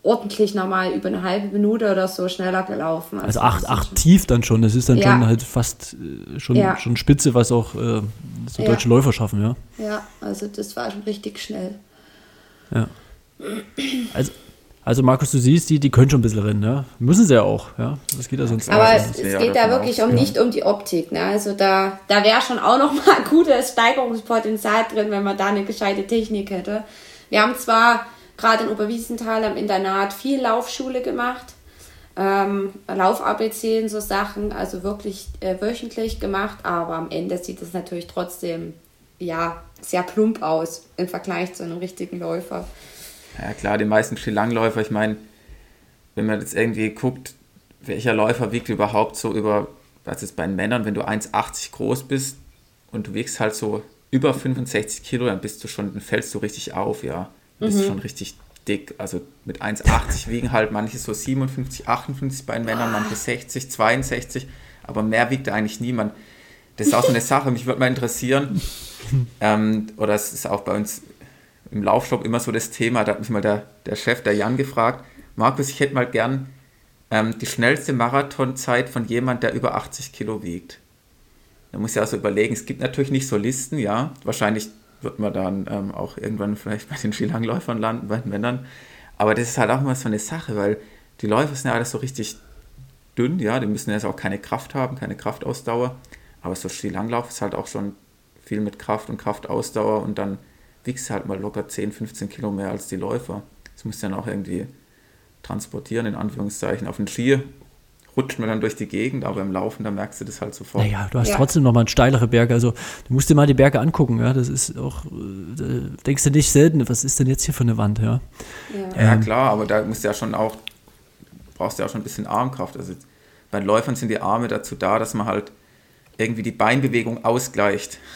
ordentlich nochmal über eine halbe Minute oder so schneller gelaufen. Also das 8, ist 8 schon- tief dann schon. Das ist dann Ja. schon halt fast äh, schon, Ja. schon Spitze, was auch äh, so Ja. deutsche Läufer schaffen, ja. Ja, also das war schon richtig schnell. ja. Also, also Markus, du siehst, die, die können schon ein bisschen rennen, ja. Müssen sie ja auch, ja. Das geht ja sonst. Aber es, es geht da wirklich um ja. nicht um die Optik. Ne? Also da, da wäre schon auch noch mal gutes Steigerungspotenzial drin, wenn man da eine gescheite Technik hätte. Wir haben zwar gerade in Oberwiesenthal am Internat viel Laufschule gemacht, ähm, Lauf-ABC und so Sachen, also wirklich äh, wöchentlich gemacht, aber am Ende sieht es natürlich trotzdem ja sehr plump aus im Vergleich zu einem richtigen Läufer. Ja klar, die meisten Skilangläufer, ich meine, wenn man jetzt irgendwie guckt, welcher Läufer wiegt überhaupt so über, was ist bei den Männern, wenn du 1,80 groß bist und du wiegst halt so über 65 Kilo, dann bist du schon, dann fällst du richtig auf, ja. Du bist schon richtig dick. Also mit 1,80 wiegen halt manche so 57, 58 bei den Männern, manche 60, 62, aber mehr wiegt eigentlich niemand. Das ist auch so eine Sache, mich würde mal interessieren, ähm, oder es ist auch bei uns im Laufshop immer so das Thema, da hat mich mal der, der Chef, der Jan, gefragt, Markus, ich hätte mal gern ähm, die schnellste Marathonzeit von jemand, der über 80 Kilo wiegt. Da muss ja also überlegen, es gibt natürlich nicht so Listen, ja, wahrscheinlich wird man dann ähm, auch irgendwann vielleicht bei den Skilangläufern landen, bei den Männern, aber das ist halt auch immer so eine Sache, weil die Läufer sind ja alles so richtig dünn, ja, die müssen jetzt auch keine Kraft haben, keine Kraftausdauer, aber so Skilanglauf ist halt auch schon viel mit Kraft und Kraftausdauer und dann wiegst du halt mal locker 10, 15 Kilo mehr als die Läufer. Das musst du dann auch irgendwie transportieren, in Anführungszeichen. Auf den Ski rutscht man dann durch die Gegend, aber im Laufen, da merkst du das halt sofort. Naja, du hast Ja. trotzdem noch mal steilere Berge. Also du musst dir mal die Berge angucken, ja. Das ist auch, äh, da denkst du nicht selten, was ist denn jetzt hier für eine Wand, ja. Ja. Ja, klar, aber da musst du ja schon auch, brauchst du ja auch schon ein bisschen Armkraft. Also bei den Läufern sind die Arme dazu da, dass man halt irgendwie die Beinbewegung ausgleicht.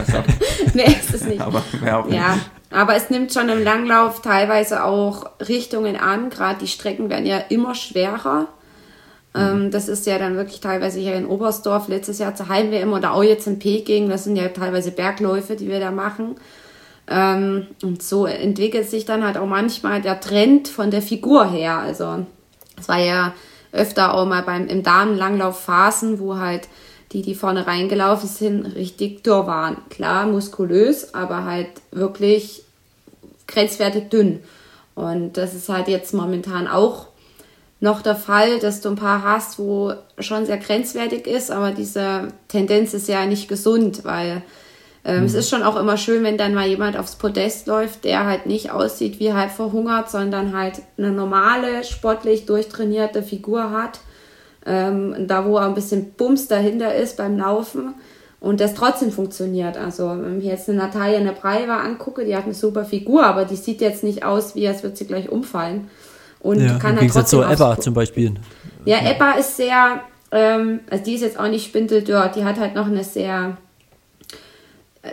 Also, nee, ist es nicht. aber mehr auch Ja, nicht. aber es nimmt schon im Langlauf teilweise auch Richtungen an. Gerade die Strecken werden ja immer schwerer. Ähm, das ist ja dann wirklich teilweise hier in Oberstdorf, letztes Jahr zur Heim-WM oder auch jetzt in Peking. Das sind ja teilweise Bergläufe, die wir da machen. Ähm, und so entwickelt sich dann halt auch manchmal der Trend von der Figur her. Also es war ja öfter auch mal beim im Damenlanglauf Phasen, wo halt die, die vorne reingelaufen sind, richtig dürr waren. Klar, muskulös, aber halt wirklich grenzwertig dünn. Und das ist halt jetzt momentan auch noch der Fall, dass du ein paar hast, wo schon sehr grenzwertig ist, aber diese Tendenz ist ja nicht gesund, weil ähm, es ist schon auch immer schön, wenn dann mal jemand aufs Podest läuft, der halt nicht aussieht wie halb verhungert, sondern halt eine normale, sportlich durchtrainierte Figur hat. Ähm, da wo auch ein bisschen Bums dahinter ist beim Laufen und das trotzdem funktioniert. Also wenn ich jetzt eine Natalia Nebraiva angucke, die hat eine super Figur, aber die sieht jetzt nicht aus, wie als würde sie gleich umfallen. Und ja kann halt Gegensatz zu trotzdem Eva aufs- zum Beispiel. ja, Ebba ist sehr, ähm, also die ist jetzt auch nicht spindeldürr, die hat halt noch eine sehr, äh,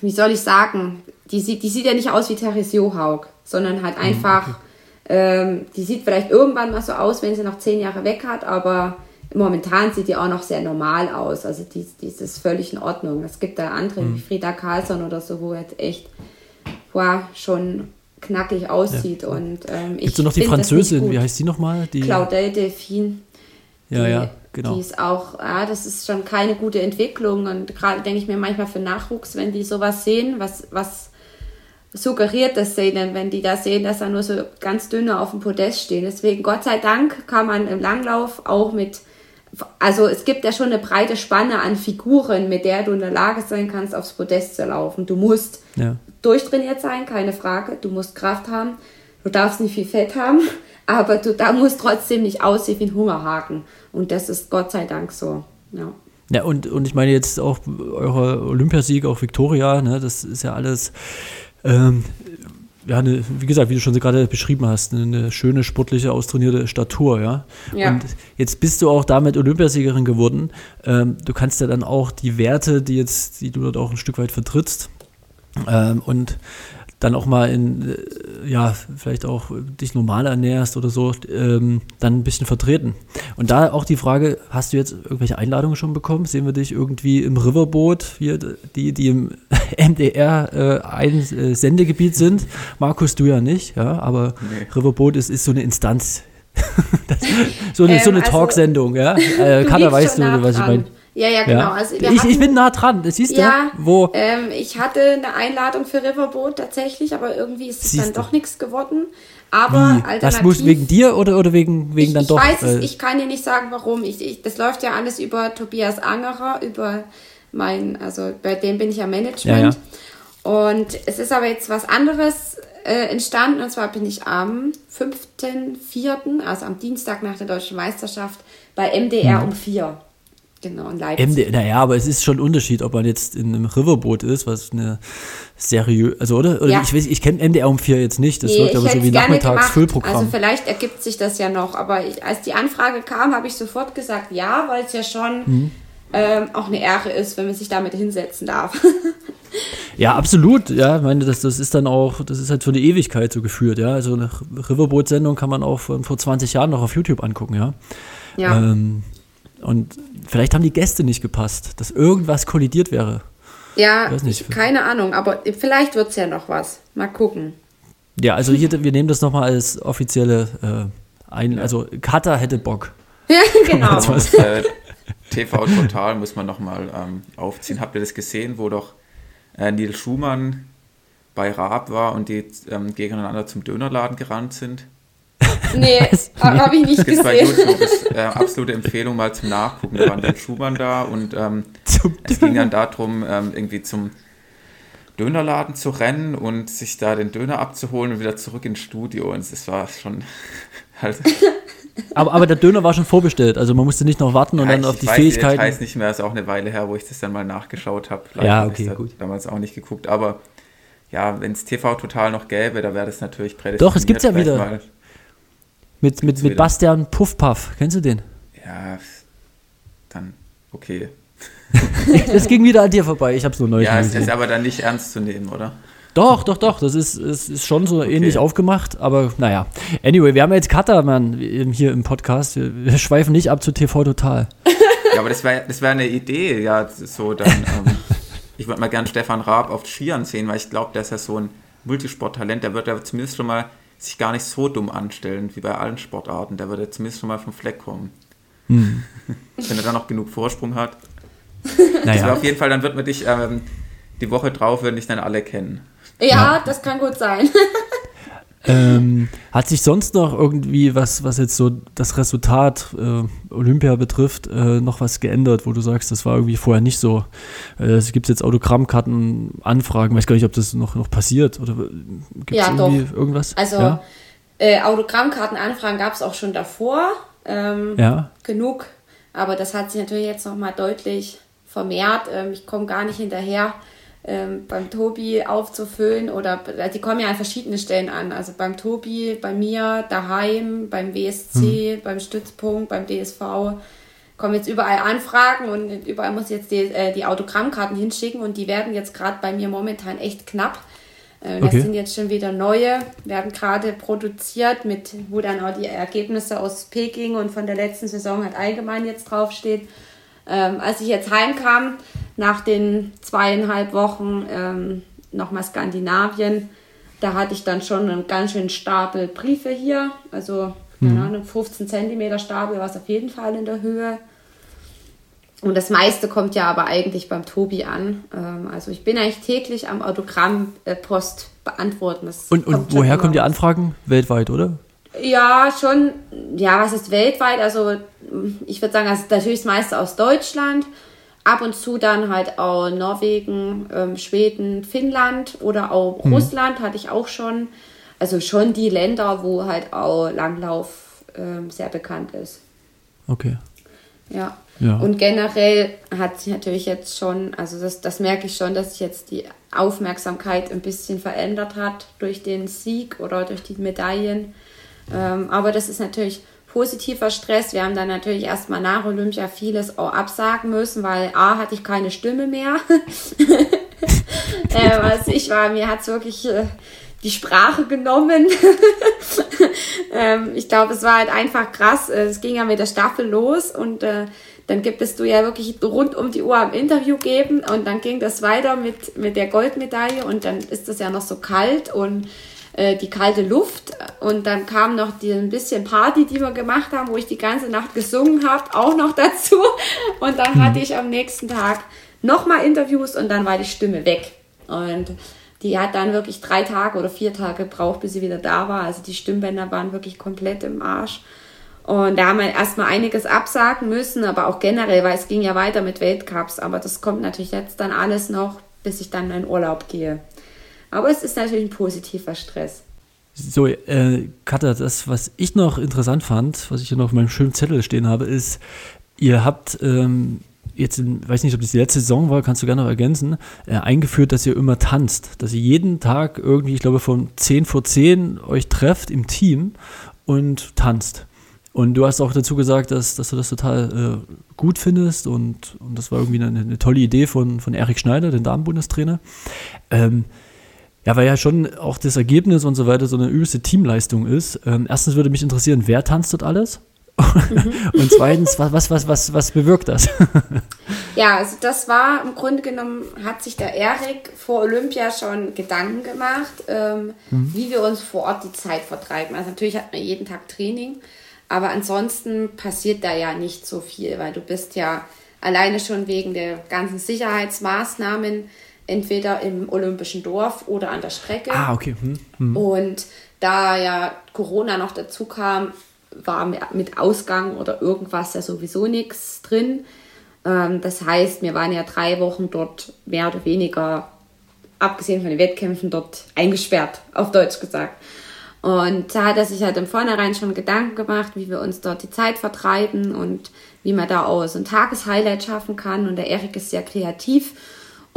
wie soll ich sagen, die sieht, die sieht ja nicht aus wie Therese Johaug, sondern halt einfach, ähm, die sieht vielleicht irgendwann mal so aus, wenn sie noch zehn Jahre weg hat, aber momentan sieht die auch noch sehr normal aus, also die, die ist völlig in Ordnung. Es gibt da andere, wie Frieda Carlsson oder so, wo jetzt echt, wow, schon knackig aussieht und ähm, ich Gibt es noch die Französin, wie heißt die nochmal? Die, Claudel Delphine. ja, die, ja, genau. Die ist auch, ja, das ist schon keine gute Entwicklung. Und gerade denke ich mir manchmal für Nachwuchs, wenn die sowas sehen, was, was suggeriert das denen, wenn die da sehen, dass da nur so ganz dünne auf dem Podest stehen. Deswegen, Gott sei Dank, kann man im Langlauf auch mit, also es gibt ja schon eine breite Spanne an Figuren, mit der du in der Lage sein kannst, aufs Podest zu laufen. Du musst Ja. durchtrainiert sein, keine Frage. Du musst Kraft haben. Du darfst nicht viel Fett haben, aber du da musst trotzdem nicht aussehen wie ein Hungerhaken. Und das ist Gott sei Dank so. Ja. Ja, und, und ich meine jetzt auch euer Olympiasieg, auch Victoria, ne, das ist ja alles, ähm, ja, eine, wie gesagt, wie du schon gerade beschrieben hast, eine, eine schöne, sportliche, austrainierte Statur, ja? Ja. Und jetzt bist du auch damit Olympiasiegerin geworden. Ähm, du kannst ja dann auch die Werte, die jetzt, die du dort auch ein Stück weit vertrittst, ähm, und dann auch mal in, äh, ja, vielleicht auch dich normal ernährst oder so, ähm, dann ein bisschen vertreten. Und da auch die Frage, hast du jetzt irgendwelche Einladungen schon bekommen? Sehen wir dich irgendwie im Riverboot, hier, die, die im MDR äh, ein äh, Sendegebiet sind? Markus, du ja nicht, ja, aber Nee. Riverboot ist, ist so eine Instanz. das, so eine, Ähm, so eine also, Talksendung, ja. Äh, liegst weißt du, was ich meine? Ja, ja, genau. Ja. Also wir ich, ich bin nah dran, das siehst Ja, du, wo. ähm, ich hatte eine Einladung für Riverboot tatsächlich, aber irgendwie ist es Siehst dann du. doch nichts geworden. Aber Wie? alternativ... Das muss wegen dir oder, oder wegen, wegen ich, dann ich doch? weiß es, ich kann dir nicht sagen, warum. Ich, ich, das läuft ja alles über Tobias Angerer, über mein, also bei dem bin ich ja Management. Und es ist aber jetzt was anderes äh, entstanden. Und zwar bin ich am 5.4., also am Dienstag nach der Deutschen Meisterschaft, bei MDR um 4. Genau, in Leipzig. MD, naja, aber es ist schon ein Unterschied, ob man jetzt in einem Riverboot ist, was eine seriös, also oder? oder Ja. Ich weiß, ich kenne MDR um vier jetzt nicht, das Nee, wirkt aber so wie es gerne nachmittags gemacht. Füllprogramm. Also vielleicht ergibt sich das ja noch, aber ich, als die Anfrage kam, habe ich sofort gesagt ja, weil es ja schon Mhm. ähm, auch eine Ehre ist, wenn man sich damit hinsetzen darf. ja, absolut, ja, ich meine, das, das ist dann auch, das ist halt für eine Ewigkeit so geführt, ja, also eine Riverboot-Sendung kann man auch vor 20 Jahren noch auf YouTube angucken, ja. ja. Ähm, und vielleicht haben die Gäste nicht gepasst, dass irgendwas kollidiert wäre. ja, nicht. ich, keine Ahnung, aber vielleicht wird es ja noch was. Mal gucken. Ja, also hier, wir nehmen das nochmal als offizielle äh, ein, also Kata hätte Bock. Ja, genau. Was- äh, TV Total muss man nochmal ähm, aufziehen. Habt ihr das gesehen, wo doch äh, Neil Schumann bei Raab war und die ähm, gegeneinander zum Dönerladen gerannt sind? Nee, habe ich nicht Gibt's bei gesehen. YouTube. Ist, äh, absolute Empfehlung mal zum Nachgucken. Da war Neil Schumann da und ähm, es ging dann darum, ähm, irgendwie zum Dönerladen zu rennen und sich da den Döner abzuholen und wieder zurück ins Studio. Und es war schon halt. Aber, aber der Döner war schon vorbestellt, also man musste nicht noch warten und Ja, dann ich, auf die ich weiß Fähigkeiten. Die Details nicht mehr, ist auch eine Weile her, wo ich das dann mal nachgeschaut habe. Ja, okay, ich da gut. damals auch nicht geguckt, aber ja, wenn es TV total noch gäbe, da wäre das natürlich prädestiniert. Doch, es gibt's ja vielleicht wieder. Mal, Mit, mit, mit. Bastian Puffpaff, kennst du den? ja, dann okay. Das ging wieder an dir vorbei, ich hab's nur neulich Ja, ist aber dann nicht ernst zu nehmen, oder? Doch, doch, doch, das ist, es ist schon so ähnlich aufgemacht, aber naja. Anyway, wir haben jetzt Cutter, Mann, hier im Podcast. Wir, schweifen nicht ab zu TV Total. Ja, aber das wäre das wär eine Idee, ja, so dann. Ähm, ich würde mal gern Stefan Raab auf Skiern sehen, weil ich glaube, der ist ja so ein Multisporttalent, der wird ja zumindest schon mal sich gar nicht so dumm anstellen wie bei allen Sportarten. Der würde zumindest schon mal vom Fleck kommen. Hm. Wenn er dann noch genug Vorsprung hat. Naja, auf jeden Fall, dann wird man dich ähm, die Woche drauf, werden dich dann alle kennen. Ja, das kann gut sein. ähm, hat sich sonst noch irgendwie, was, was jetzt so das Resultat äh, Olympia betrifft, äh, noch was geändert, wo du sagst, das war irgendwie vorher nicht so? Äh, es gibt jetzt Autogrammkarten, Anfragen, weiß gar nicht, ob das noch, noch passiert oder gibt es Ja, irgendwie irgendwas? Also ja? äh, Autogrammkartenanfragen gab es auch schon davor. Ähm, ja. genug. Aber das hat sich natürlich jetzt nochmal deutlich vermehrt. Ähm, ich komme gar nicht hinterher, ähm, beim Tobi aufzufüllen oder die kommen ja an verschiedenen Stellen an. Also beim Tobi, bei mir, daheim, beim WSC, beim Stützpunkt, beim DSV kommen jetzt überall Anfragen und überall muss ich jetzt die, äh, die Autogrammkarten hinschicken und die werden jetzt gerade bei mir momentan echt knapp. Äh, Das Okay. sind jetzt schon wieder neue, werden gerade produziert, mit, wo dann auch die Ergebnisse aus Peking und von der letzten Saison halt allgemein jetzt draufsteht. Ähm, als ich jetzt heimkam, nach den zweieinhalb Wochen ähm, nochmal Skandinavien, da hatte ich dann schon einen ganz schönen Stapel Briefe hier. Also, keine Ahnung, 15 Zentimeter Stapel war es auf jeden Fall in der Höhe. Und das meiste kommt ja aber eigentlich beim Tobi an. Ähm, also ich bin eigentlich täglich am Autogrammpost beantworten. Das Und, kommt und schon woher kommen die. Anfragen? Weltweit, oder? Ja, schon. Ja, was ist weltweit? Also ich würde sagen, also natürlich das meiste aus Deutschland. Ab und zu dann halt auch Norwegen, ähm, Schweden, Finnland oder auch Mhm. Russland hatte ich auch schon. Also schon die Länder, wo halt auch Langlauf ähm, sehr bekannt ist. Okay. Ja. Ja. Und generell hat sich natürlich jetzt schon, also das, das merke ich schon, dass sich jetzt die Aufmerksamkeit ein bisschen verändert hat durch den Sieg oder durch die Medaillen. Ähm, aber das ist natürlich positiver Stress. Wir haben dann natürlich erstmal nach Olympia vieles auch absagen müssen, weil A hatte ich keine Stimme mehr. äh, also ich war, mir hat es wirklich äh, die Sprache genommen. ähm, ich glaube, es war halt einfach krass. Äh, es ging ja mit der Staffel los und äh, dann gibt es du ja wirklich rund um die Uhr am Interview geben und dann ging das weiter mit, mit der Goldmedaille und dann ist das ja noch so kalt und äh, die kalte Luft und dann kam noch die ein bisschen Party, die wir gemacht haben, wo ich die ganze Nacht gesungen habe, auch noch dazu und dann hatte ich am nächsten Tag nochmal Interviews und dann war die Stimme weg und die hat dann wirklich drei Tage oder vier Tage gebraucht, bis sie wieder da war. Also die Stimmbänder waren wirklich komplett im Arsch. Und da haben wir erstmal einiges absagen müssen, aber auch generell, weil es ging ja weiter mit Weltcups. Aber das kommt natürlich jetzt dann alles noch, bis ich dann in Urlaub gehe. Aber es ist natürlich ein positiver Stress. So, äh, Katha, das, was ich noch interessant fand, was ich hier noch auf meinem schönen Zettel stehen habe, ist, ihr habt ähm, jetzt, in, weiß nicht, ob das die letzte Saison war, kannst du gerne noch ergänzen, äh, eingeführt, dass ihr immer tanzt. Dass ihr jeden Tag irgendwie, ich glaube, von 10 vor 10 euch trefft im Team und tanzt. Und du hast auch dazu gesagt, dass, dass du das total äh, gut findest und, und das war irgendwie eine, eine, tolle Idee von, von Erik Schneider, dem Damenbundestrainer. Ähm, ja, weil ja schon auch das Ergebnis und so weiter so eine übelste Teamleistung ist. Ähm, erstens würde mich interessieren, wer tanzt dort alles? Mhm. und zweitens, was, was, was, was bewirkt das? ja, also das war im Grunde genommen, hat sich der Erik vor Olympia schon Gedanken gemacht, ähm, mhm. wie wir uns vor Ort die Zeit vertreiben. Also natürlich hat man jeden Tag Training, aber ansonsten passiert da ja nicht so viel, weil du bist ja alleine schon wegen der ganzen Sicherheitsmaßnahmen entweder im Olympischen Dorf oder an der Strecke. Ah, okay. Hm. Hm. Und da ja Corona noch dazu kam, war mit Ausgang oder irgendwas ja sowieso nichts drin. Ähm, das heißt, wir waren ja drei Wochen dort mehr oder weniger, abgesehen von den Wettkämpfen, dort eingesperrt, auf Deutsch gesagt. Und da hat er sich halt im Vornherein schon Gedanken gemacht, wie wir uns dort die Zeit vertreiben und wie man da auch so ein Tageshighlight schaffen kann. Und der Erik ist sehr kreativ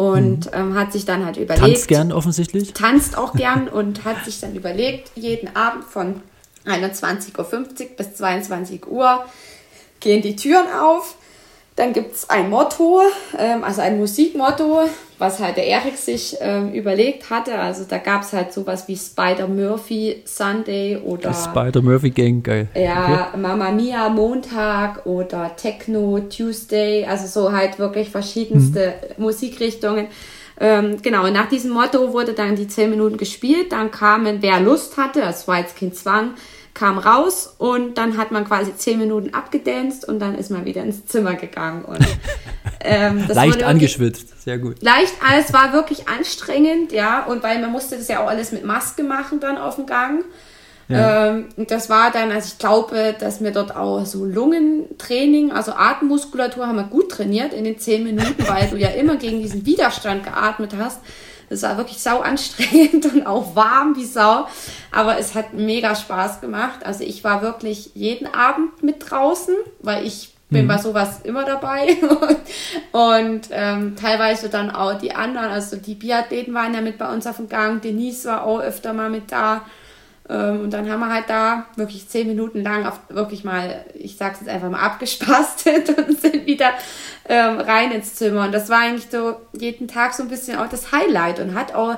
und mhm. ähm, hat sich dann halt überlegt. Tanzt gern offensichtlich? Tanzt auch gern und hat sich dann überlegt, jeden Abend von 21.50 Uhr bis 22 Uhr gehen die Türen auf. Dann gibt es ein Motto, ähm, also ein Musikmotto, was halt der Erik sich ähm, überlegt hatte. Also da gab es halt sowas wie Spider Murphy Sunday oder Spider Murphy Gang, geil. Ja, okay. Mama Mia Montag oder Techno Tuesday, also so halt wirklich verschiedenste mhm. Musikrichtungen. Ähm, genau, und nach diesem Motto wurde dann die 10 Minuten gespielt. Dann kamen, wer Lust hatte, das war jetzt kein Zwang, kam raus und dann hat man quasi 10 Minuten abgedanced und dann ist man wieder ins Zimmer gegangen. Und, ähm, leicht angeschwitzt, sehr gut. Leicht, es war wirklich anstrengend, ja, und weil man musste das ja auch alles mit Maske machen dann auf dem Gang. Ja. Ähm, das war dann, also ich glaube, dass wir dort auch so Lungentraining, also Atemmuskulatur haben wir gut trainiert in den zehn Minuten, weil du ja immer gegen diesen Widerstand geatmet hast. Das war wirklich sau anstrengend und auch warm wie Sau. Aber es hat mega Spaß gemacht. Also ich war wirklich jeden Abend mit draußen, weil ich bin mhm. bei sowas immer dabei. und ähm, teilweise dann auch die anderen, also die Biathleten waren ja mit bei uns auf dem Gang. Denise war auch öfter mal mit da. Ähm, und dann haben wir halt da wirklich zehn Minuten lang auf wirklich mal, ich sag's jetzt einfach mal, abgespastet und sind wieder ähm, rein ins Zimmer. Und das war eigentlich so jeden Tag so ein bisschen auch das Highlight und hat auch,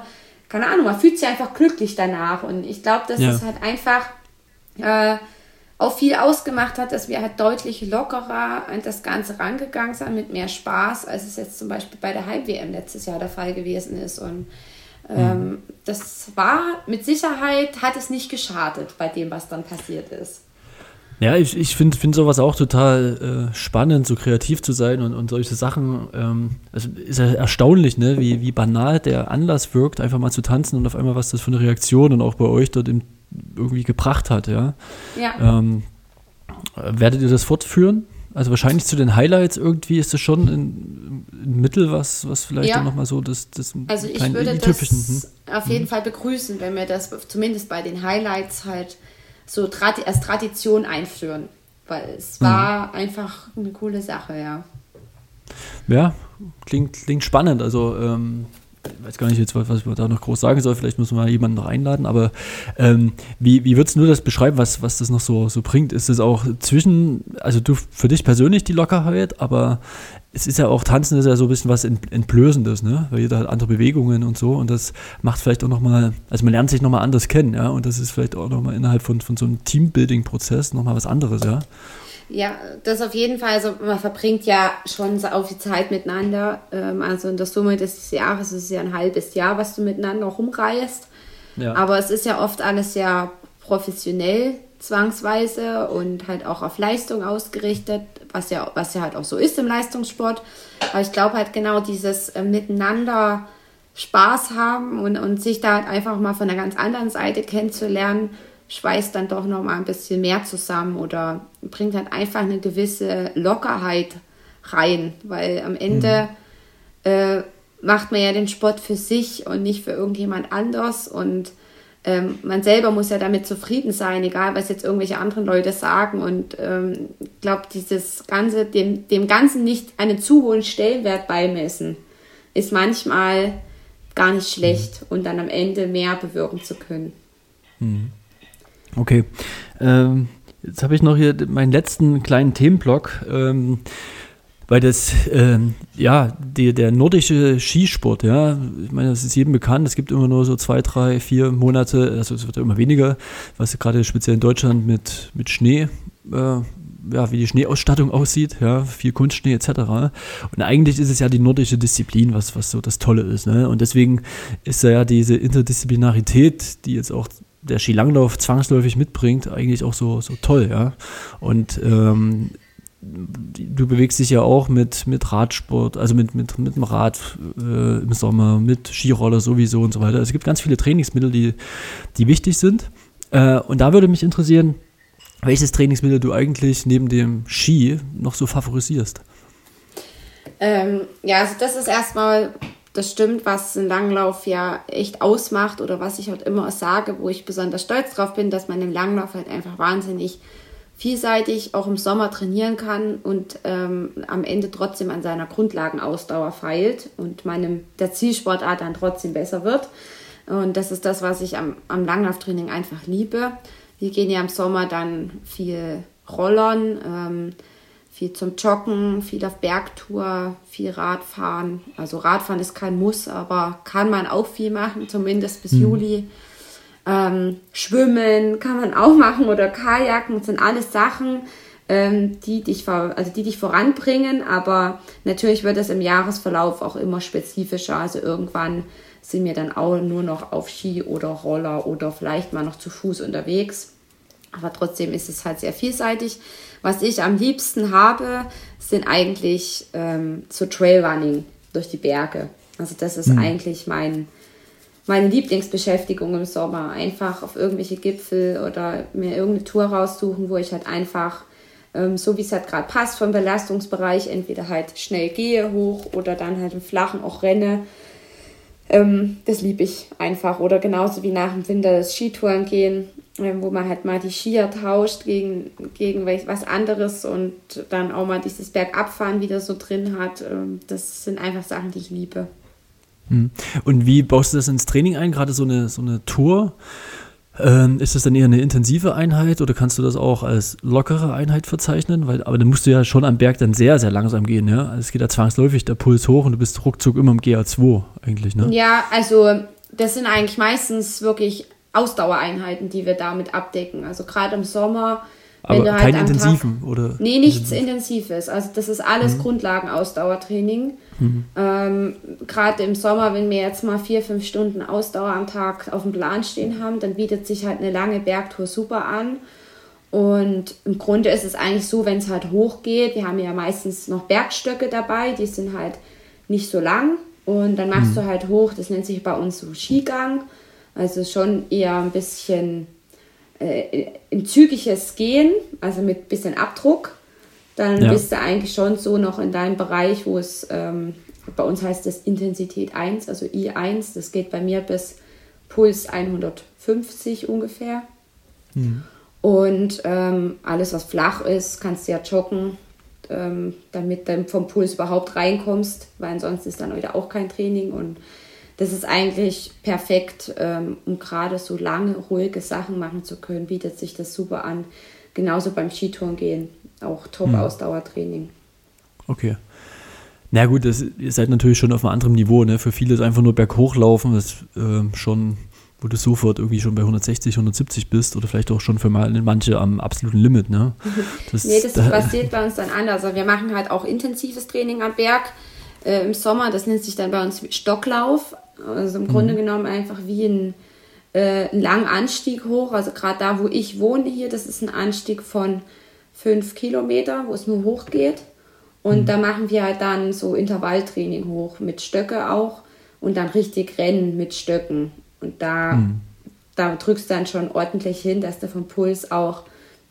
keine Ahnung, man fühlt sich einfach glücklich danach. Und ich glaube, dass ja. es halt einfach äh, auch viel ausgemacht hat, dass wir halt deutlich lockerer an das Ganze rangegangen sind, mit mehr Spaß, als es jetzt zum Beispiel bei der Heim-WM letztes Jahr der Fall gewesen ist. Und mhm. das war mit Sicherheit, hat es nicht geschadet bei dem, was dann passiert ist. Ja, ich, ich finde find sowas auch total äh, spannend, so kreativ zu sein und, und solche Sachen. Ähm, also ist ja erstaunlich, ne, wie, wie banal der Anlass wirkt, einfach mal zu tanzen und auf einmal, was das für eine Reaktion und auch bei euch dort im, irgendwie gebracht hat, ja. ja. Ähm, werdet ihr das fortführen? Also wahrscheinlich zu den Highlights irgendwie ist das schon ein, ein Mittel, was, was vielleicht ja. dann nochmal so das, das Also ich würde das hm? auf jeden mhm. Fall begrüßen, wenn wir das zumindest bei den Highlights halt so als Tradition einführen. Weil es mhm. war mhm. einfach eine coole Sache, ja. Ja, klingt, klingt spannend. Also ähm, ich weiß gar nicht jetzt, was, man da noch groß sagen soll, vielleicht man mal jemanden noch einladen, aber ähm, wie, wie würdest du das beschreiben, was, was das noch so, so bringt? Ist es auch zwischen, also du für dich persönlich die Lockerheit, aber es ist ja auch Tanzen ist ja so ein bisschen was Entblößendes, ne? Weil jeder hat andere Bewegungen und so und das macht vielleicht auch nochmal, also man lernt sich nochmal anders kennen, ja, und das ist vielleicht auch nochmal innerhalb von, von so einem Teambuilding-Prozess nochmal was anderes, ja. Ja, das auf jeden Fall. Also man verbringt ja schon so viel Zeit miteinander. Ähm, also in der Summe des Jahres ist es ja ein halbes Jahr, was du miteinander rumreist. Ja. Aber es ist ja oft alles ja professionell zwangsweise und halt auch auf Leistung ausgerichtet, was ja, was ja halt auch so ist im Leistungssport. Aber ich glaube halt genau dieses äh, Miteinander Spaß haben und, und sich da halt einfach mal von einer ganz anderen Seite kennenzulernen, schweißt dann doch noch mal ein bisschen mehr zusammen oder bringt halt einfach eine gewisse Lockerheit rein, weil am Ende mhm. äh, macht man ja den Sport für sich und nicht für irgendjemand anders und ähm, man selber muss ja damit zufrieden sein, egal was jetzt irgendwelche anderen Leute sagen. Und ähm, ich ähm, glaube, dieses Ganze, dem, dem Ganzen nicht einen zu hohen Stellenwert beimessen, ist manchmal gar nicht schlecht mhm. und dann am Ende mehr bewirken zu können. Mhm. Okay. Ähm, jetzt habe ich noch hier meinen letzten kleinen Themenblock. Ähm, weil das, ähm, ja, die, der nordische Skisport, ja, ich meine, das ist jedem bekannt, es gibt immer nur so zwei, drei, vier Monate, also es wird immer weniger, was gerade speziell in Deutschland mit, mit Schnee, äh, ja, wie die Schneeausstattung aussieht, ja, viel Kunstschnee etc. Und eigentlich ist es ja die nordische Disziplin, was, was so das Tolle ist, ne? Und deswegen ist ja diese Interdisziplinarität, die jetzt auch der Skilanglauf zwangsläufig mitbringt, eigentlich auch so, so toll, ja. Und ähm, du bewegst dich ja auch mit, mit Radsport, also mit, mit, mit dem Rad äh, im Sommer, mit Skiroller sowieso und so weiter. Es gibt ganz viele Trainingsmittel, die, die wichtig sind. Äh, und da würde mich interessieren, welches Trainingsmittel du eigentlich neben dem Ski noch so favorisierst. Ähm, ja, also das ist erstmal das stimmt, was ein Langlauf ja echt ausmacht oder was ich halt immer sage, wo ich besonders stolz drauf bin, dass man im Langlauf halt einfach wahnsinnig vielseitig auch im Sommer trainieren kann und ähm, am Ende trotzdem an seiner Grundlagenausdauer feilt und meinem der Zielsportart dann trotzdem besser wird. Und das ist das, was ich am, am Langlauftraining einfach liebe. Wir gehen ja im Sommer dann viel Rollern. Ähm, viel zum Joggen, viel auf Bergtour, viel Radfahren. Also Radfahren ist kein Muss, aber kann man auch viel machen, zumindest bis mhm. Juli. Ähm, Schwimmen kann man auch machen oder Kajaken, das sind alles Sachen, ähm, die, dich, also die dich voranbringen, aber natürlich wird es im Jahresverlauf auch immer spezifischer. Also irgendwann sind wir dann auch nur noch auf Ski oder Roller oder vielleicht mal noch zu Fuß unterwegs. Aber trotzdem ist es halt sehr vielseitig. Was ich am liebsten habe, sind eigentlich ähm, so Trailrunning durch die Berge. Also das ist mhm. eigentlich mein, meine Lieblingsbeschäftigung im Sommer. Einfach auf irgendwelche Gipfel oder mir irgendeine Tour raussuchen, wo ich halt einfach, ähm, so wie es halt gerade passt vom Belastungsbereich, entweder halt schnell gehe hoch oder dann halt im Flachen auch renne. Ähm, das liebe ich einfach. Oder genauso wie nach dem Winter das Skitouren gehen wo man halt mal die Skier tauscht gegen, gegen was anderes und dann auch mal dieses Bergabfahren wieder so drin hat. Ähm, das sind einfach Sachen, die ich liebe. Hm. Und wie baust du das ins Training ein? Gerade so eine, so eine Tour? Ähm, ist das dann eher eine intensive Einheit oder kannst du das auch als lockere Einheit verzeichnen? Weil, aber dann musst du ja schon am Berg dann sehr, sehr langsam gehen, ja? Also es geht ja zwangsläufig der Puls hoch und du bist ruckzuck immer im GA2 eigentlich, ne? Ja, also das sind eigentlich meistens wirklich Ausdauereinheiten, die wir damit abdecken. Also gerade im Sommer. Aber wenn du halt keine intensiven Tag, oder? Nee, nichts Intensives. Also das ist alles mhm. Grundlagenausdauertraining. Mhm. Ähm, gerade im Sommer, wenn wir jetzt mal vier, fünf Stunden Ausdauer am Tag auf dem Plan stehen haben, dann bietet sich halt eine lange Bergtour super an. Und im Grunde ist es eigentlich so, wenn es halt hochgeht, wir haben ja meistens noch Bergstöcke dabei, die sind halt nicht so lang. Und dann machst mhm. du halt hoch, das nennt sich bei uns so Skigang. Also schon eher ein bisschen äh, ein zügiges Gehen, also mit ein bisschen Abdruck. Dann ja. bist du eigentlich schon so noch in deinem Bereich, wo es, ähm, bei uns heißt das Intensität 1, also I1. Das geht bei mir bis Puls 150 ungefähr. Mhm. Und ähm, alles, was flach ist, kannst du ja joggen, ähm, damit du vom Puls überhaupt reinkommst, weil ansonsten ist dann wieder auch kein Training. Und das ist eigentlich perfekt, ähm, um gerade so lange, ruhige Sachen machen zu können, bietet sich das super an. Genauso beim Skitouren gehen, auch Top-Ausdauertraining. Okay. Na gut, das, ihr seid natürlich schon auf einem anderen Niveau. Ne? Für viele ist einfach nur berghochlaufen, das äh, schon, wo du sofort irgendwie schon bei 160, 170 bist oder vielleicht auch schon für manche am absoluten Limit. Ne? Das, nee, das da, passiert bei uns dann anders. Also wir machen halt auch intensives Training am Berg äh, im Sommer. Das nennt sich dann bei uns Stocklauf. Also im Grunde mhm. genommen einfach wie ein, äh, ein langer Anstieg hoch. Also gerade da, wo ich wohne hier, das ist ein Anstieg von fünf Kilometer, wo es nur hoch geht. Und mhm. da machen wir halt dann so Intervalltraining hoch mit Stöcke auch und dann richtig Rennen mit Stöcken. Und da, mhm. da drückst du dann schon ordentlich hin, dass du vom Puls auch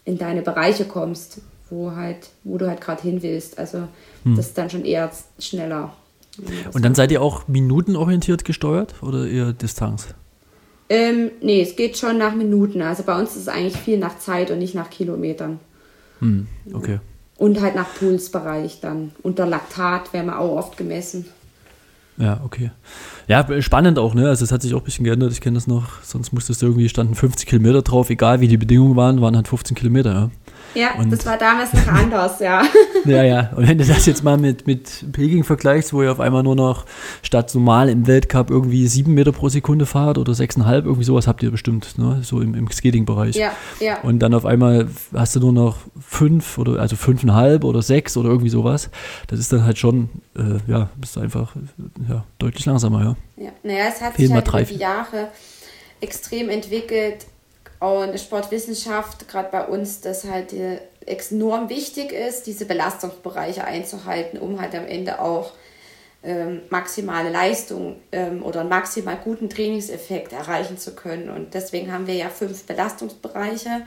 in deine Bereiche kommst, wo halt, wo du halt gerade hin willst. Also mhm. das ist dann schon eher schneller. Und dann seid ihr auch minutenorientiert gesteuert oder eher Distanz? Ähm, nee, es geht schon nach Minuten. Also bei uns ist es eigentlich viel nach Zeit und nicht nach Kilometern. Hm, okay. Und halt nach Pulsbereich dann. Unter Laktat werden wir auch oft gemessen. Ja, okay. Ja, spannend auch, ne? Also es hat sich auch ein bisschen geändert, ich kenne das noch. Sonst musstest du irgendwie, standen 50 Kilometer drauf, egal wie die Bedingungen waren, waren halt 15 Kilometer, ja. Ja, und das war damals noch anders, ja. ja, ja. Und wenn du das jetzt mal mit, mit Peking vergleichst, wo ihr auf einmal nur noch statt normal im Weltcup irgendwie sieben Meter pro Sekunde fahrt oder sechseinhalb, irgendwie sowas habt ihr bestimmt, ne? So im, im Skating-Bereich. Ja, ja. Und dann auf einmal hast du nur noch fünf oder also fünfeinhalb oder sechs oder irgendwie sowas. Das ist dann halt schon, äh, ja, bist du einfach ja, deutlich langsamer, ja. Ja, naja, es hat Fehlen sich halt über die Jahre extrem entwickelt und Sportwissenschaft, gerade bei uns, dass halt enorm wichtig ist, diese Belastungsbereiche einzuhalten, um halt am Ende auch ähm, maximale Leistung ähm, oder einen maximal guten Trainingseffekt erreichen zu können. Und deswegen haben wir ja fünf Belastungsbereiche.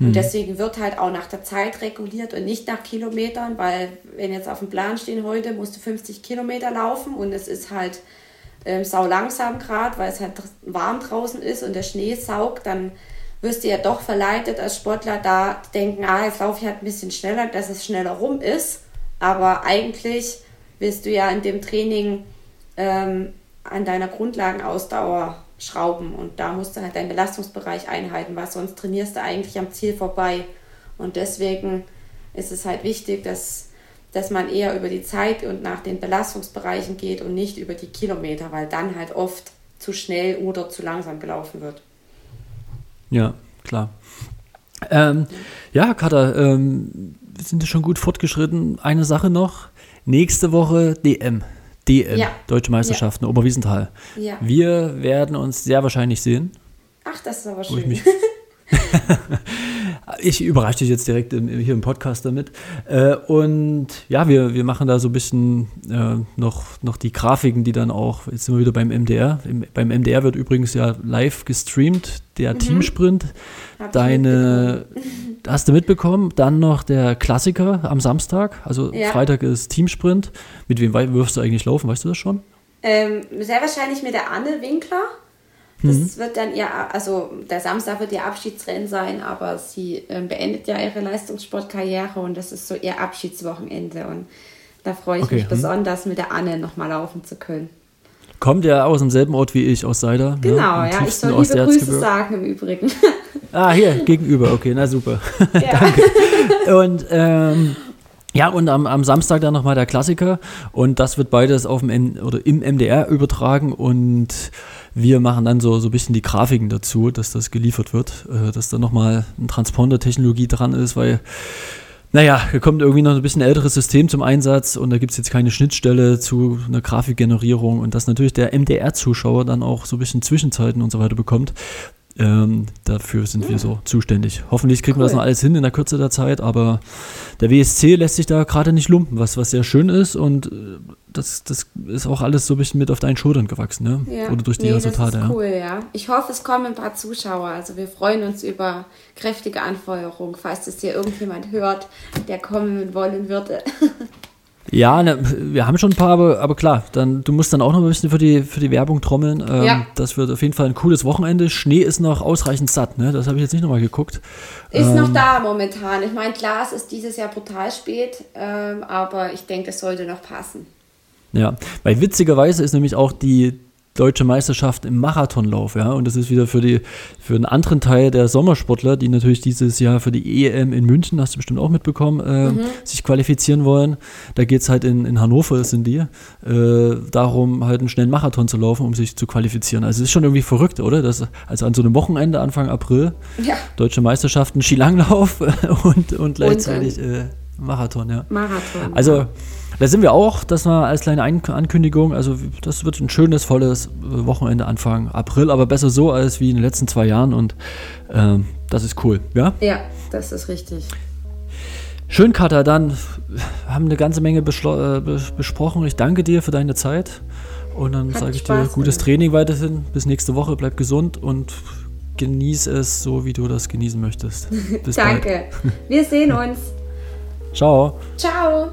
Und mhm. deswegen wird halt auch nach der Zeit reguliert und nicht nach Kilometern, weil wenn jetzt auf dem Plan stehen heute, musst du 50 Kilometer laufen und es ist halt ähm, sau langsam gerade, weil es halt warm draußen ist und der Schnee saugt, dann wirst du ja doch verleitet als Sportler da denken, ah, jetzt laufe ich halt ein bisschen schneller, dass es schneller rum ist. Aber eigentlich willst du ja in dem Training ähm, an deiner Grundlagenausdauer schrauben und da musst du halt deinen Belastungsbereich einhalten, weil sonst trainierst du eigentlich am Ziel vorbei. Und deswegen ist es halt wichtig, dass, dass man eher über die Zeit und nach den Belastungsbereichen geht und nicht über die Kilometer, weil dann halt oft zu schnell oder zu langsam gelaufen wird. Ja, klar. Ähm, ja, Katha, ähm, wir sind schon gut fortgeschritten. Eine Sache noch. Nächste Woche DM. DM, ja. Deutsche Meisterschaften, ja. Oberwiesenthal. Ja. Wir werden uns sehr wahrscheinlich sehen. Ach, das ist aber schön. Ich, überrasche dich jetzt direkt im, hier im Podcast damit. Äh, und ja, wir, wir machen da so ein bisschen äh, noch, noch die Grafiken, die dann auch, jetzt sind wir wieder beim MDR. Im, beim MDR wird übrigens ja live gestreamt, der mhm. Teamsprint. Hab Deine, hast du mitbekommen? Dann noch der Klassiker am Samstag. Also ja. Freitag ist Teamsprint. Mit wem wirfst du eigentlich laufen? Weißt du das schon? Ähm, sehr wahrscheinlich mit der Anne Winkler. Das mhm. wird dann ihr, also der Samstag wird ihr Abschiedsrennen sein, aber sie äh, beendet ja ihre Leistungssportkarriere und das ist so ihr Abschiedswochenende und da freue ich okay. mich mhm. besonders, mit der Anne nochmal laufen zu können. Kommt ja aus demselben Ort wie ich, aus Seider. Ne? Genau, ne? ja, ich soll liebe Grüße sagen im Übrigen. Ah, hier, gegenüber, okay, na super. Ja. Danke. Und ähm, ja, und am, am Samstag dann nochmal der Klassiker und das wird beides auf dem M oder im MDR übertragen und wir machen dann so, so ein bisschen die Grafiken dazu, dass das geliefert wird, äh, dass da nochmal eine Transponder-Technologie dran ist, weil, naja, hier kommt irgendwie noch ein bisschen älteres System zum Einsatz und da gibt es jetzt keine Schnittstelle zu einer Grafikgenerierung und dass natürlich der MDR-Zuschauer dann auch so ein bisschen Zwischenzeiten und so weiter bekommt. Ähm, dafür sind wir so zuständig. Hoffentlich kriegen cool. wir das noch alles hin in der Kürze der Zeit, aber der WSC lässt sich da gerade nicht lumpen, was, was sehr schön ist und äh, das, das ist auch alles so ein bisschen mit auf deinen Schultern gewachsen, ne? Ja. Oder durch die nee, Resultate. Das ist cool, ja. Ich hoffe, es kommen ein paar Zuschauer. Also wir freuen uns über kräftige Anfeuerung, falls das hier irgendjemand hört, der kommen wollen würde. Ja, ne, wir haben schon ein paar, aber, aber, klar, dann, du musst dann auch noch ein bisschen für die, für die Werbung trommeln. Ähm, ja. Das wird auf jeden Fall ein cooles Wochenende. Schnee ist noch ausreichend satt, ne? Das habe ich jetzt nicht nochmal geguckt. Ist ähm, noch da momentan. Ich meine, klar, es ist dieses Jahr brutal spät, ähm, aber ich denke, es sollte noch passen. Ja, weil witzigerweise ist nämlich auch die deutsche Meisterschaft im Marathonlauf, ja. Und das ist wieder für die, für einen anderen Teil der Sommersportler, die natürlich dieses Jahr für die EM in München, hast du bestimmt auch mitbekommen, äh, mhm. sich qualifizieren wollen. Da geht es halt in, in Hannover, sind die, äh, darum, halt einen schnellen Marathon zu laufen, um sich zu qualifizieren. Also es ist schon irgendwie verrückt, oder? Das, also an so einem Wochenende, Anfang April, ja. deutsche Meisterschaften, Skilanglauf und, und gleichzeitig äh, Marathon, ja. Marathon. Also da sind wir auch, das war als kleine Ankündigung. Also das wird ein schönes, volles Wochenende Anfang April, aber besser so als wie in den letzten zwei Jahren und ähm, das ist cool, ja? Ja, das ist richtig. Schön, Katha, dann haben eine ganze Menge äh, besprochen. Ich danke dir für deine Zeit und dann sage ich dir gutes Training weiterhin. Bis nächste Woche, bleib gesund und genieß es so, wie du das genießen möchtest. Bis Danke. Bald. Wir sehen uns. Ciao. Ciao.